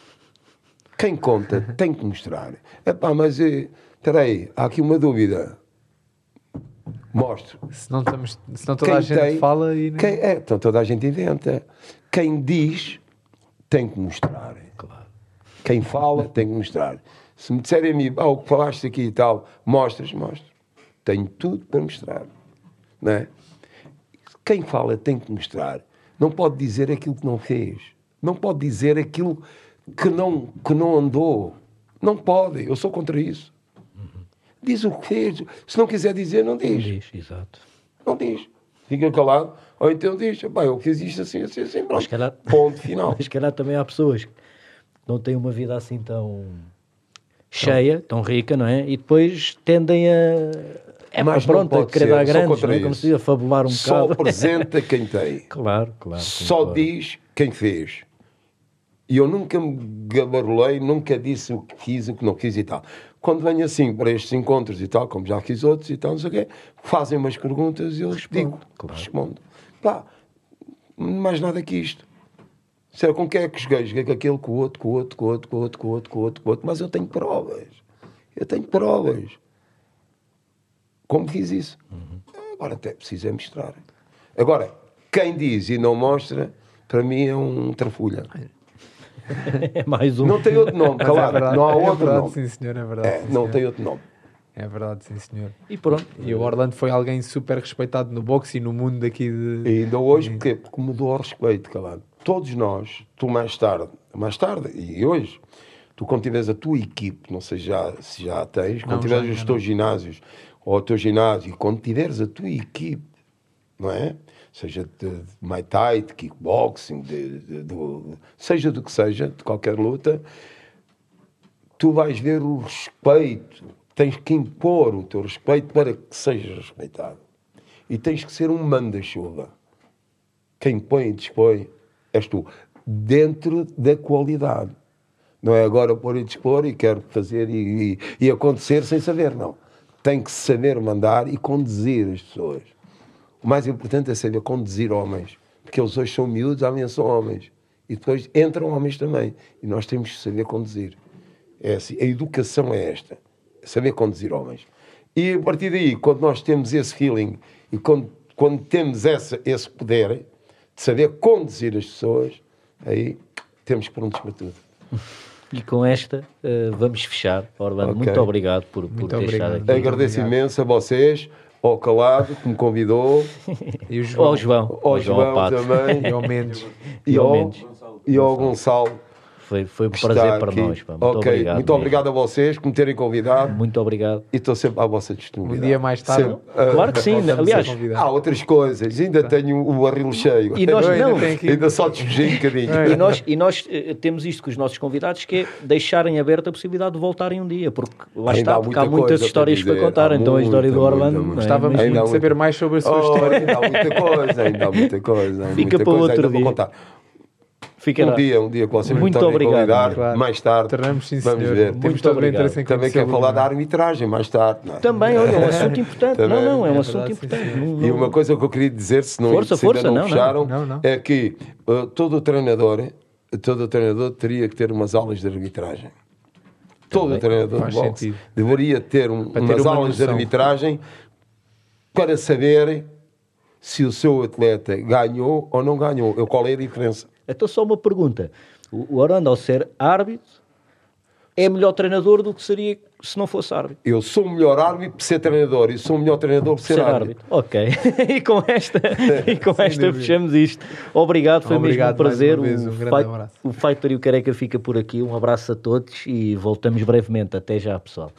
Quem conta tem que mostrar. Epá, mas eh, espera aí, há aqui uma dúvida. Mostre. Se não, estamos, se não toda a Quem gente tem- fala e Quem, é, então toda a gente inventa. Quem diz tem que mostrar. Claro. Quem fala tem que mostrar. Se me disserem a mim, ah, o que falaste aqui e tal, mostras, mostro. Tenho tudo para mostrar. Não é? Quem fala tem que mostrar. Não pode dizer aquilo que não fez. Não pode dizer aquilo que não, que não andou. Não pode. Eu sou contra isso. Diz o que fez. Se não quiser dizer, não diz. Diz, exato. Não diz. Fica calado. Ou então diz, pá, eu fiz isto assim, assim, assim. Pronto. calhar- Ponto final. Mas, calhar, também há pessoas que não têm uma vida assim tão cheia, tão rica, não é? E depois tendem a. É, não pronto, a querer dar grandes, não é? como se a fabular um Só bocado. apresenta quem tem. claro, claro. Só concordo. diz quem fez. E eu nunca me gabarolei, nunca disse o que fiz, o que não fiz e tal. Quando venho assim para estes encontros e tal, como já fiz outros e tal, não sei o quê, fazem umas perguntas e eu digo, claro. respondo. Pá, mais nada que isto. Se é com quem é que joguei? Joguei com aquele, com o outro, com o outro, com o outro, com o outro, com o outro, com o outro, com o outro, mas eu tenho provas. Eu tenho provas. Como fiz isso? Agora até preciso é mostrar. Agora, quem diz e não mostra, para mim é um trafulha. É mais um. Não tem outro nome, Mas claro. é verdade, não há é outro verdade, nome. sim senhor, é verdade. É, sim, não senhor. tem outro nome. É verdade, sim senhor. E pronto. E o Orlando foi alguém super respeitado no boxe e no mundo daqui de... E ainda hoje, porquê? Porque me dou ao respeito, calado. Todos nós, tu mais tarde, mais tarde, e hoje, tu quando tiveres a tua equipe, não sei já, se já a tens, quando Não, tiveres os teus ginásios, ou o teu ginásio, quando tiveres a tua equipe, não é? Seja de, de Muay Thai, de kickboxing, de, de- do- seja do que seja, de qualquer luta, tu vais ver o respeito tens que impor o teu respeito para que sejas respeitado. E tens que ser um manda-chuva. Quem põe e dispõe és tu. Dentro da qualidade. Não é agora pôr e dispor e quero fazer e, e, e acontecer sem saber, não. Tem que saber mandar e conduzir as pessoas. O mais importante é saber conduzir homens. Porque eles hoje são miúdos, amanhã são homens. E depois entram homens também. E nós temos que saber conduzir. É assim, a educação é esta. Saber conduzir homens. E a partir daí, quando nós temos esse feeling e quando, quando temos essa, esse poder de saber conduzir as pessoas, aí temos prontos para tudo. E com esta uh, vamos fechar. Orlando, okay. muito obrigado por, por muito ter obrigado. estado aqui. Agradeço imenso a vocês, ao Calado, que me convidou. e o João. Ao João. Ao João, João também. E ao Mendes. E ao, e ao Gonçalo. Foi, foi um prazer para aqui. nós. Pá. Muito ok, obrigado. muito mesmo. obrigado a vocês por me terem convidado. Muito obrigado. E estou sempre à vossa disponibilidade. Um dia mais tarde. Sempre. Claro que sim. Aliás. Há outras coisas, ainda tenho o barril cheio. E nós ainda não. tenho aqui- Ainda só despejei um bocadinho. E nós, e nós eh, temos isto com os nossos convidados, que é deixarem aberta a possibilidade de voltarem um dia, porque lá Ainda está, há porque há muita muitas para histórias para, dizer. contar. Há então a história do muita, Orlando. muita, não? Gostávamos Ainda muito de saber mais sobre a sua história. ainda há muita coisa, ainda há muita coisa. há Fica muita para coisa, outro ainda dia. Vou contar. Fica Um dia, um dia vocês Muito a obrigado, convidar, claro. mais tarde. Tornamos, sim, Vamos ver. Temos Muito todo obrigado. interesse em Também quero falar da arbitragem mais tarde. não é? Também, olha, é um assunto importante. Também. Não, não, é um É assunto verdade, importante. sim, sim. E uma coisa que eu queria dizer, se, não, Força, se força, não, não, não. fecharam, Não, não. é que uh, todo o treinador, todo o treinador teria que ter umas aulas de arbitragem. Todo o treinador Faz de boxe sentido. deveria ter um- ter umas uma aulas de noção. arbitragem para saber se o seu atleta ganhou ou não ganhou. Eu, qual é a diferença? Então, só uma pergunta. O o Orlando, ao ser árbitro, é melhor treinador do que seria se não fosse árbitro. Eu sou o melhor árbitro por ser treinador e sou o melhor treinador por ser, Ser árbitro. árbitro. Ok. e com esta, e com esta dúvida. fechamos isto. Obrigado, foi Obrigado mesmo um mais prazer. uma vez, o, um grande Fight- abraço. o Fighter e o Careca fica por aqui. Um abraço a todos e voltamos brevemente. Até já, pessoal.